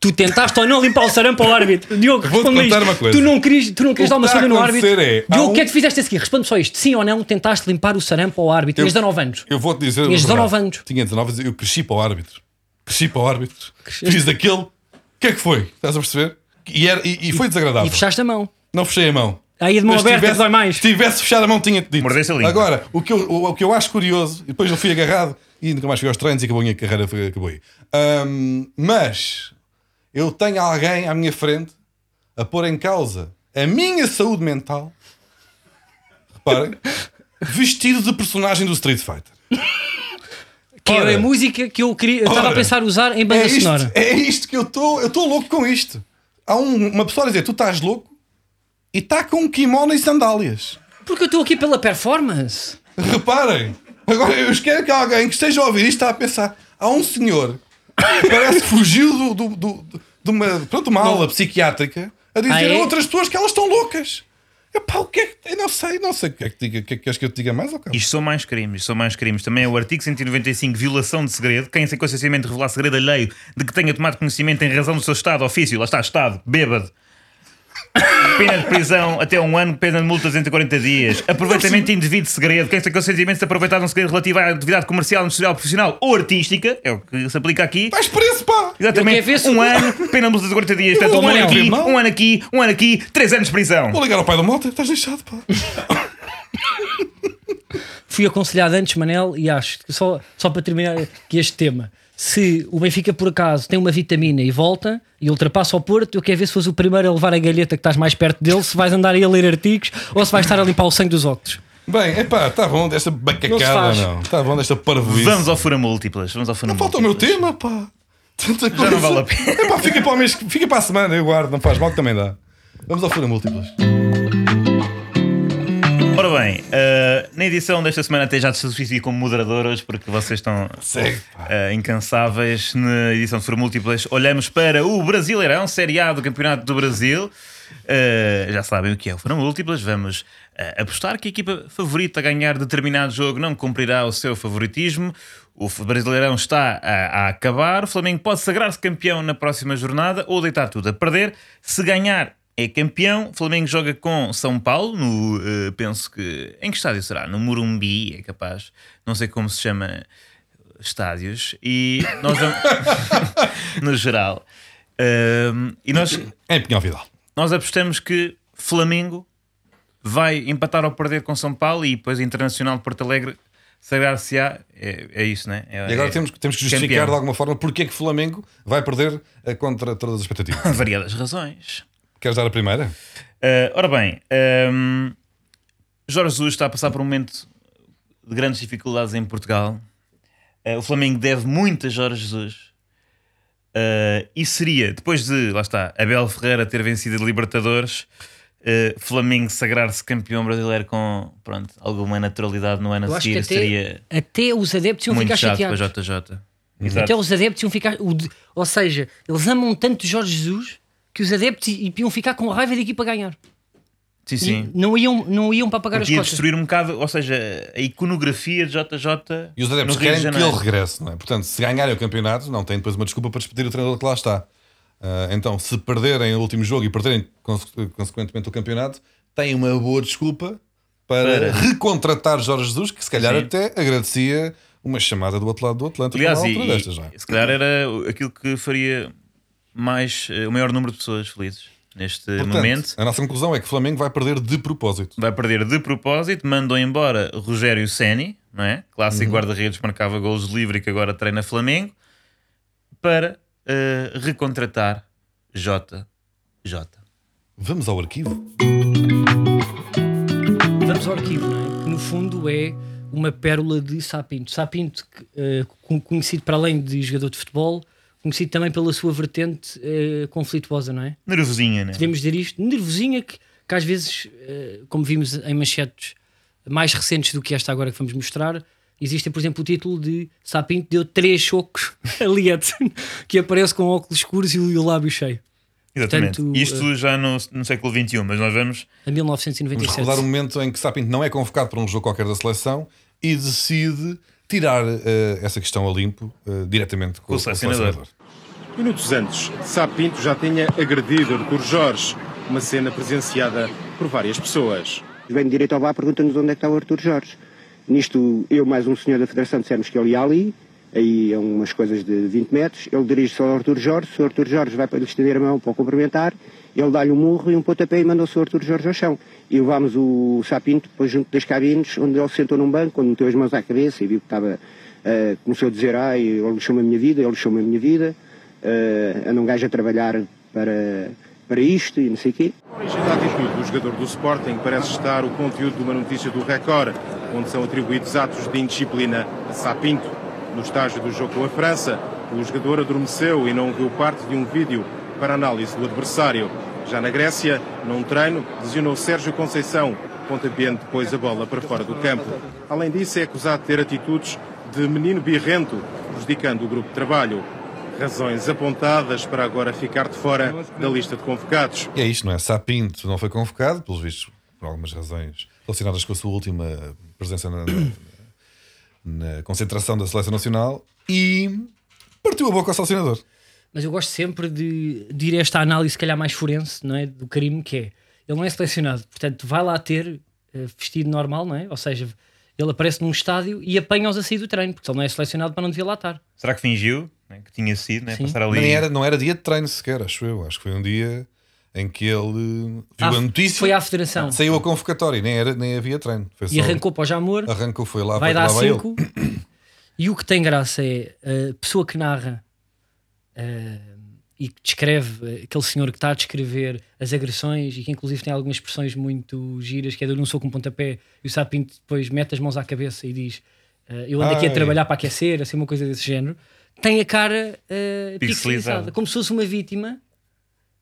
B: Tu tentaste ou não limpar o sarampo ao árbitro? Diogo,
A: contar
B: isto.
A: uma coisa.
B: Tu não querias, tu não querias
A: O
B: dar uma surra no árbitro?
A: é,
B: Diogo, o que é
A: um-
B: que fizeste a seguir? Responde-me só isto. Sim ou não tentaste limpar o sarampo ao árbitro? Tinhas 19 anos.
A: Eu vou-te dizer.
B: Tinhas
A: verdade.
B: 19 anos.
A: Tinha 19 anos, eu cresci para o árbitro. Cresci para o árbitro. Fiz daquele. O que é que foi? Estás a perceber? E, era, e, e foi desagradável.
B: E fechaste a mão.
A: Não fechei a mão.
B: Aí de mão
A: Mas
B: aberta
A: tivesse-
B: dói mais.
A: Se tivesse fechado a mão, tinha-te dito.
C: Mordesse a língua.
A: Agora, o que, eu, o, o que eu acho curioso, e depois eu fui agarrado e nunca mais fui aos treinos e acabou a minha carreira, acabou aí. Ahm, mas eu tenho alguém à minha frente a pôr em causa a minha saúde mental, reparem, [laughs] vestido de personagem do Street Fighter.
B: Que
A: Ora.
B: é a música que eu queria. Estava a pensar usar em
A: É
B: banda
A: isto,
B: sonora.
A: é isto que eu estou. Eu estou louco com isto. Há um- uma pessoa a dizer: Tu estás louco e está com um kimono e sandálias.
B: Porque eu estou aqui pela performance.
A: Reparem, agora eu quero que alguém que esteja a ouvir isto está a pensar. Há um senhor parece que fugiu do, do- do- de uma, pronto, uma aula psiquiátrica a dizer
B: Ah, é?
A: a outras pessoas que elas estão loucas. Epá, o que é que. Eu não sei, não sei o que é que, diga, o que, é que queres que eu te diga mais, ok?
C: Isto são mais crimes, isto são mais crimes. Também é o artigo 195, violação de segredo. Quem sem consentimento revelar segredo alheio de que tenha tomado conhecimento em razão do seu estado, ofício, lá está, estado, bêbado, Pena de prisão até um ano, pena de multa de 140 dias. Aproveitamento indevido de segredo. Quem tem consentimento de aproveitar um segredo relativo à atividade comercial, industrial, profissional ou artística, é o que se aplica aqui.
A: Mais preço, pá!
C: Exatamente.
B: Se
C: Um ano, pena de multa de 40 dias. Portanto, um ano aqui, um ano aqui, um ano aqui, três anos de prisão.
A: Vou ligar ao pai do Mota, estás deixado, pá.
B: Fui aconselhado antes, Manel, e acho que só, só para terminar aqui este tema. Se o Benfica por acaso tem uma vitamina e volta e ultrapassa o Porto, eu quero ver se fosse o primeiro a levar a galheta que estás mais perto dele, se vais andar aí a ler artigos ou se vais estar a limpar o sangue dos outros.
A: Bem, epá, está bom desta
B: Não
A: bacacada, não. Está bom desta parvoíce.
C: Vamos ao fura múltiplas. Vamos ao fura
A: Falta o meu tema, pá. Tanta
C: Já
A: coisa.
C: não vale a pena.
A: Epá, fica para, o mês, fica para a semana, eu guardo, não faz mal que também dá. Vamos ao Fura Múltiplas.
C: Ora bem, eh, na edição desta semana até já te substituí como moderadoras porque vocês estão eh, incansáveis. Na edição de Fura Múltiplas, olhamos para o Brasileirão, Série A do Campeonato do Brasil. Eh, já sabem o que é o Fura Múltiplas. Vamos apostar que a equipa favorita a ganhar determinado jogo não cumprirá o seu favoritismo. O Brasileirão está a, a acabar. O Flamengo pode sagrar-se campeão na próxima jornada ou deitar tudo a perder. Se ganhar, é campeão. O Flamengo joga com São Paulo, no, eh, penso que. Em que estádio será? No Morumbi, é capaz. Não sei como se chama estádios. E [coughs] nós vamos. [laughs] no geral. Ahm, e nós,
A: Em Pinhal Vidal.
C: nós apostamos que Flamengo vai empatar ou perder com São Paulo e depois Internacional de Porto Alegre sagrar-se-á. É, é isso, né? É,
A: E agora
C: é
A: temos, temos que justificar
C: campeão.
A: de alguma forma porque é que Flamengo vai perder eh, contra todas as expectativas. [laughs]
C: Variadas razões.
A: Queres dar a primeira?
C: Uh, ora bem, um, Jorge Jesus está a passar por um momento de grandes dificuldades em Portugal. Uh, o Flamengo deve muito a Jorge Jesus. Uh, e seria, depois de, lá está, Abel Ferreira ter vencido a Libertadores, uh, Flamengo sagrar-se campeão brasileiro com pronto, alguma naturalidade no ano
B: Eu
C: a seguir,
B: até,
C: seria
B: até os adeptos iam
C: muito
B: ficar chateados.
C: para JJ. Exato.
B: Até os adeptos iam ficar. ou seja, eles amam tanto Jorge Jesus que os adeptos iam ficar com raiva da equipa ganhar.
C: Sim,
B: E
C: sim.
B: Não iam, não iam para pagar
C: Porque
B: as
C: ia
B: costas.
C: destruir um bocado, ou seja, a iconografia de JJ.
A: E os adeptos querem que
C: Janeiro.
A: ele regresse, não é? Portanto, se ganharem o campeonato, não têm depois uma desculpa para despedir o treinador que lá está. Ah, então, se perderem o último jogo e perderem conse- consequentemente o campeonato, têm uma boa desculpa para,
C: Para-
A: recontratar Jorge Jesus, que se calhar
C: Sim.
A: até agradecia uma chamada do outro lado do Atlântico
C: Aliás, e,
A: altura destas, não é?
C: se calhar era aquilo que faria mais eh, o maior número de pessoas felizes neste
A: Portanto,
C: momento.
A: a nossa conclusão é que o Flamengo vai perder de propósito.
C: Vai perder de propósito, mandou embora Rogério Ceni, não é? Clássico
A: Uhum.
C: guarda-redes, marcava golos de livre e que agora treina Flamengo, para eh, recontratar JJ.
A: Vamos ao arquivo.
B: Vamos ao arquivo, não é? Que no fundo é uma pérola de Sapinto. Sapinto, con- conhecido para além de jogador de futebol, conhecido também pela sua vertente eh, conflituosa, não é?
C: Nervosinha, né?
B: Podemos dizer isto, nervosinha, que, que às vezes, eh, como vimos em manchetes mais recentes do que esta agora que vamos mostrar, existe, por exemplo, o título de Sapinto deu três chocos [laughs] a Liette, que aparece com óculos escuros e o, lábio cheio,
C: Exatamente.
B: Portanto,
C: Isto já no, no século XXI, mas nós vamos.
B: a
A: Vamos
B: 1997.
A: recordar o momento em que Sapinto não é convocado para um jogo qualquer da seleção e decide tirar eh, essa questão a limpo eh, diretamente com,
C: Com o selecionador.
F: Minutos antes, Sá Pinto já tinha agredido Artur Jorge, uma cena presenciada por várias pessoas.
G: Vem direito ao bar, pergunta-nos onde é que está o Artur Jorge. Nisto, eu mais um senhor da Federação dissemos que ele ia ali, aí a umas coisas de 20 metros, ele dirige-se ao Artur Jorge, o Artur Jorge vai para lhe estender a mão para o cumprimentar, ele dá-lhe um murro e um pontapé e manda-se o Artur Jorge ao chão. E levámos o Sapinto depois junto das cabines, onde ele se sentou num banco, onde meteu as mãos à cabeça e viu que estava, eh, começou a dizer, ai, ele lixou-me a minha vida, ele lixou-me a minha vida, uh, anda um gajo a trabalhar para, para isto e não sei o quê.
F: A atitude do jogador do Sporting parece estar o conteúdo de uma notícia do Record, onde são atribuídos atos de indisciplina a Sá Pinto. No estágio do jogo com a França, o jogador adormeceu e não viu parte de um vídeo para análise do adversário. Já na Grécia, num treino, lesionou Sérgio Conceição, pontapeando depois a bola para fora do campo. Além disso, é acusado de ter atitudes de menino birrento, prejudicando o grupo de trabalho. Razões apontadas para agora ficar de fora da lista de convocados.
A: E é isto, não é? Sapinto não foi convocado, pelos vistos, por algumas razões relacionadas com a sua última presença na, na- na concentração da Seleção Nacional e partiu a boca ao selecionador.
B: Mas eu gosto sempre de, de ir a esta análise, se calhar mais forense, não é? Do Karim, que é ele não é selecionado, portanto, vai lá ter eh, vestido normal, não é? Ou seja, ele aparece num estádio e apanha-os a sair do treino, porque ele não é selecionado para não devia lá estar.
C: Será que fingiu né, que tinha sido, né,
B: Sim.
C: passar ali?
A: Nem era, não era dia de treino sequer, acho eu. Acho que foi um dia em que ele viu
B: Ah,
A: a notícia,
B: Foi à federação
A: saiu a convocatória nem, era, nem havia treino. Foi
B: e
A: só-
B: arrancou para o Jamor.
A: arrancou, foi lá,
B: vai dar
A: lá vai ele.
B: 5. [coughs] E o que tem graça é a pessoa que narra eh, e que descreve, eh, aquele senhor que está a descrever as agressões e que inclusive tem algumas expressões muito giras, que é de um soco com um pontapé e o Sapinto depois mete as mãos à cabeça e diz eh, eu ando aqui a
A: Ai.
B: trabalhar para aquecer, assim uma coisa desse género. Tem a cara eh,
C: Pixelizada.
B: como se fosse uma vítima.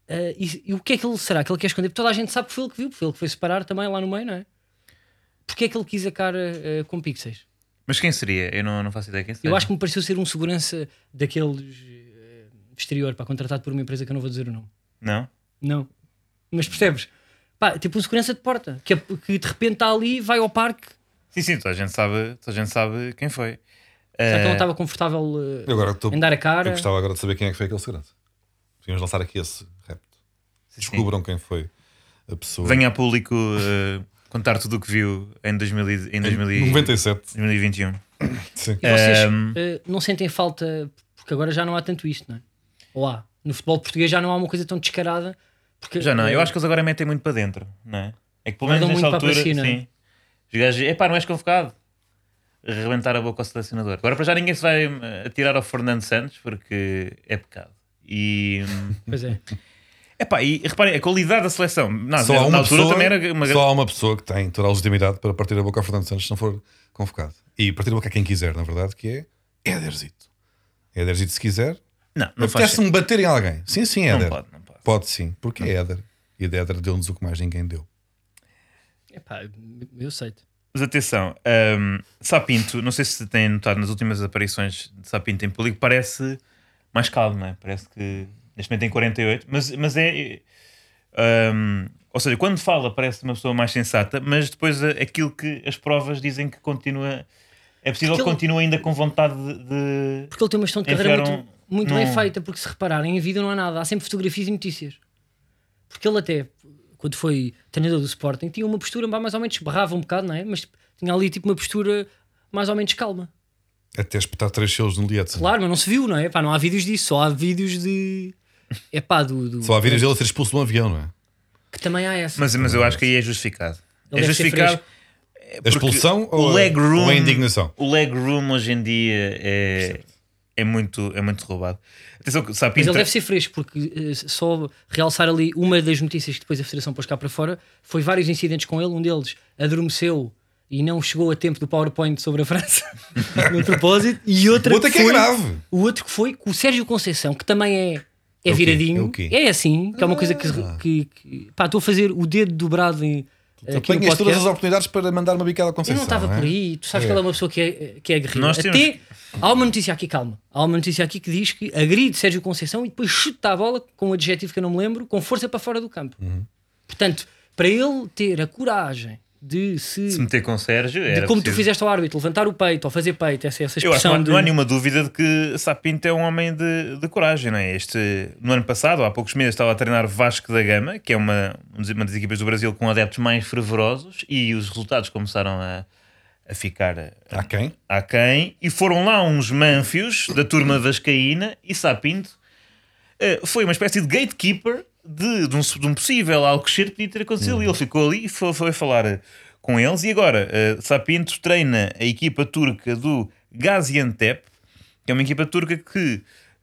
B: eh, e, e o que é que ele será que ele quer esconder? Porque toda a gente sabe que foi ele que viu, foi ele que foi separar também lá no meio, não é? Porque é que ele quis a cara eh, com pixels?
C: Mas quem seria? Eu não, não faço ideia quem seria.
B: Eu acho que me pareceu ser um segurança daqueles exterior, pá, contratado por uma empresa que eu não vou dizer o nome.
C: Não?
B: Não. Mas percebes? Pá, tipo um segurança de porta, que, é- que de repente está ali, vai ao parque.
C: Sim, sim, toda a gente sabe, toda a gente sabe quem foi.
B: Será que ele não
C: Eh,
B: estava confortável
A: Eu agora estou-
B: em dar a cara?
A: Eu gostava agora de saber quem é que foi aquele segurança. Podíamos lançar aqui esse repto. Descubram quem foi a pessoa.
C: Venha a público eh, contar tudo o que viu em, 2000, e- em 2000 e-
A: 97.
C: 2021.
A: Sim.
B: E vocês
C: Ehm.
B: eh, não sentem falta, porque agora já não há tanto isto, não é? Ou há? No futebol português já não há uma coisa tão descarada. Porque,
C: Já não, eu
B: eh,
C: acho que eles agora metem muito para dentro, não é? É que pelo menos nesta altura, sim. Os gajos, epá, não és convocado. Rebentar a boca ao selecionador. Agora para já ninguém se vai eh, atirar ao Fernando Santos porque é pecado. E. hum,
B: Pois é. [laughs]
C: Epá, e reparem, a qualidade da seleção. Não,
A: Só há,
C: na
A: uma
C: altura
A: pessoa,
C: também era uma
A: só há uma pessoa que tem toda a legitimidade para partir a boca ao Fernando Santos se não for convocado. E partir a boca a quem quiser, na verdade, que é Éderzito. Éderzito, se quiser,
C: Não, não faz
A: apetece-me bater em alguém. Sim, sim,
C: Não
A: Éder.
C: pode, não pode.
A: Pode sim, porque é Éder. E de Éder deu-nos o que mais ninguém deu.
B: Epá, eu aceito.
C: Mas atenção, hum, Sapinto, não sei se têm notado nas últimas aparições de Sapinto em público, parece mais calmo, não é? Parece que neste momento tem 48, mas, mas é. hum, ou seja, quando fala parece uma pessoa mais sensata, mas depois a- aquilo que as provas dizem que continua. É possível
B: Porque
C: que
B: ele-
C: continue ainda com vontade de.
B: Porque ele tem uma gestão de carreira muito, muito bem feita, porque se repararem, em vida não há nada, há sempre fotografias e notícias. Porque ele até, quando foi treinador do Sporting, tinha uma postura mais ou menos, barrava um bocado, não é? Mas tinha ali tipo uma postura mais ou menos calma.
A: Até espetar três selos no Lietzen.
B: Claro, mas não se viu, não é? Pá, não há vídeos disso, só há vídeos de. É pá, do. do-
A: Só há vídeos dele a ser expulso de um avião, não é?
B: Que também há essa.
C: Mas, mas eu acho que aí é justificado.
B: Ele
C: é justificado.
A: A expulsão ou,
C: o
A: a-
C: leg room,
A: ou a indignação?
C: O leg room hoje em dia é, é, muito, é muito roubado. Atenção, que
B: Mas ele deve ser fresco, porque eh, só realçar ali uma das notícias que depois a Federação pôs cá para fora foi vários incidentes com ele. Um deles adormeceu e não chegou a tempo do PowerPoint sobre a França [laughs] no propósito. E outra
A: O outro é que é
B: foi,
A: grave.
B: O outro que foi com o Sérgio Conceição, que também é, é,
A: É
B: viradinho.
A: É o quê?
B: É assim, que é uma coisa que,
A: Ah.
B: que, que- pá, estou a fazer o dedo dobrado em.
A: Apanhas todas as oportunidades para mandar uma bicada à
B: Eu
A: Conceição.
B: não estava
A: é?
B: por aí. Tu sabes
A: É.
B: que ela é uma pessoa que é, que é aguerrida.
C: Temos-
B: Até há uma notícia aqui, calma. Há uma notícia aqui que diz que agride Sérgio Conceição e depois chuta a bola com um adjetivo que eu não me lembro, com força para fora do campo.
A: Uhum.
B: Portanto, para ele ter a coragem de se.
C: Se meter com Sérgio.
B: de como tu
C: preciso-
B: fizeste ao árbitro, levantar o peito ou fazer peito, essa, essa
C: Eu acho que
B: expressão
C: não, há-
B: de.
C: não há nenhuma dúvida de que Sapinto é um homem de, de coragem, não é? Este, no ano passado, há poucos meses, estava a treinar Vasco da Gama, que é uma, uma das equipas do Brasil com adeptos mais fervorosos, e os resultados começaram a, a ficar a-
A: Há quem?
C: aquém, e foram lá uns manfios da turma vascaína, e Sapinto eh, foi uma espécie de gatekeeper de, de, um, de um possível Alcochete que podia ter acontecido. E ele ficou ali e foi, foi falar eh, com eles. E agora, eh, Sapinto treina a equipa turca do Gaziantep, que é uma equipa turca que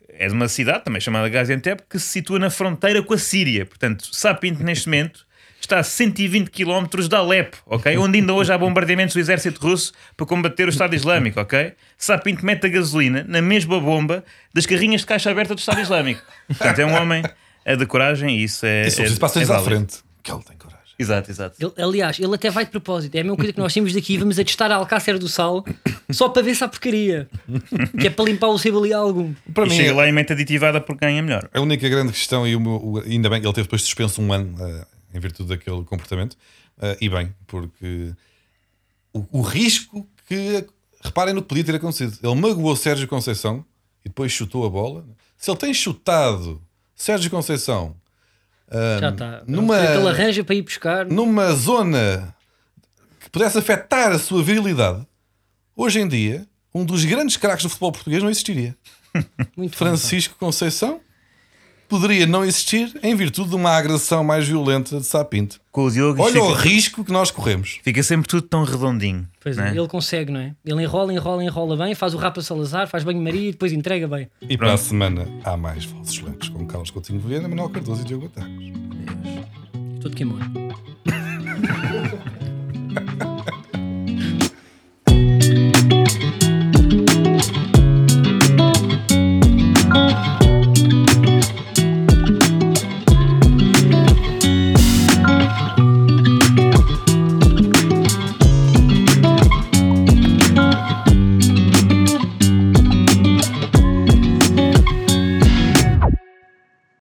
C: é de uma cidade também chamada Gaziantep, que se situa na fronteira com a Síria. Portanto, Sapinto, neste momento, está a 120 km de Alepo, ok? Onde ainda hoje há bombardeamentos do exército russo para combater o Estado Islâmico, ok? Sapinto mete a gasolina na mesma bomba das carrinhas de caixa aberta do Estado Islâmico. Portanto, é um homem é de coragem e isso é.
A: Isso
C: é,
A: preciso passar-lhes
C: é
A: à frente. Que ele tem coragem.
C: Exato, exato.
B: Ele- aliás, ele até vai de propósito. É a mesma coisa que nós temos daqui. Vamos a testar a Alcácer do Sal só para ver se há porcaria. Que é para limpar o sebo ali algum.
A: Para
C: e
A: mim,
C: chega lá e mete aditivada porque ganha melhor.
A: a única grande questão, e o meu- o- ainda bem, ele teve depois suspenso um ano eh, em virtude daquele comportamento, eh, e bem, porque o, o risco que, reparem no que podia ter acontecido, ele magoou Sérgio Conceição e depois chutou a bola. Se ele tem chutado Sérgio Conceição
B: Já está.
A: numa-
B: Ele arranja para ir buscar.
A: numa zona que pudesse afetar a sua virilidade, hoje em dia, um dos grandes craques do futebol português não existiria.
B: Muito
A: Francisco Conceição poderia não existir em virtude de uma agressão mais violenta de Sapinto.
C: Com o Diogo
A: Olha o
C: fica,
A: risco que nós corremos.
C: fica sempre tudo tão redondinho.
B: Pois é,
C: é?
B: ele consegue, não é? Ele enrola, enrola, enrola bem, faz o Rapa Salazar, faz banho de Maria e depois entrega bem.
A: E para a semana há mais falsos lencos com Carlos Coutinho Vilhena, Manuel Cardoso e Diogo Batacos.
B: Todo queimou. [laughs]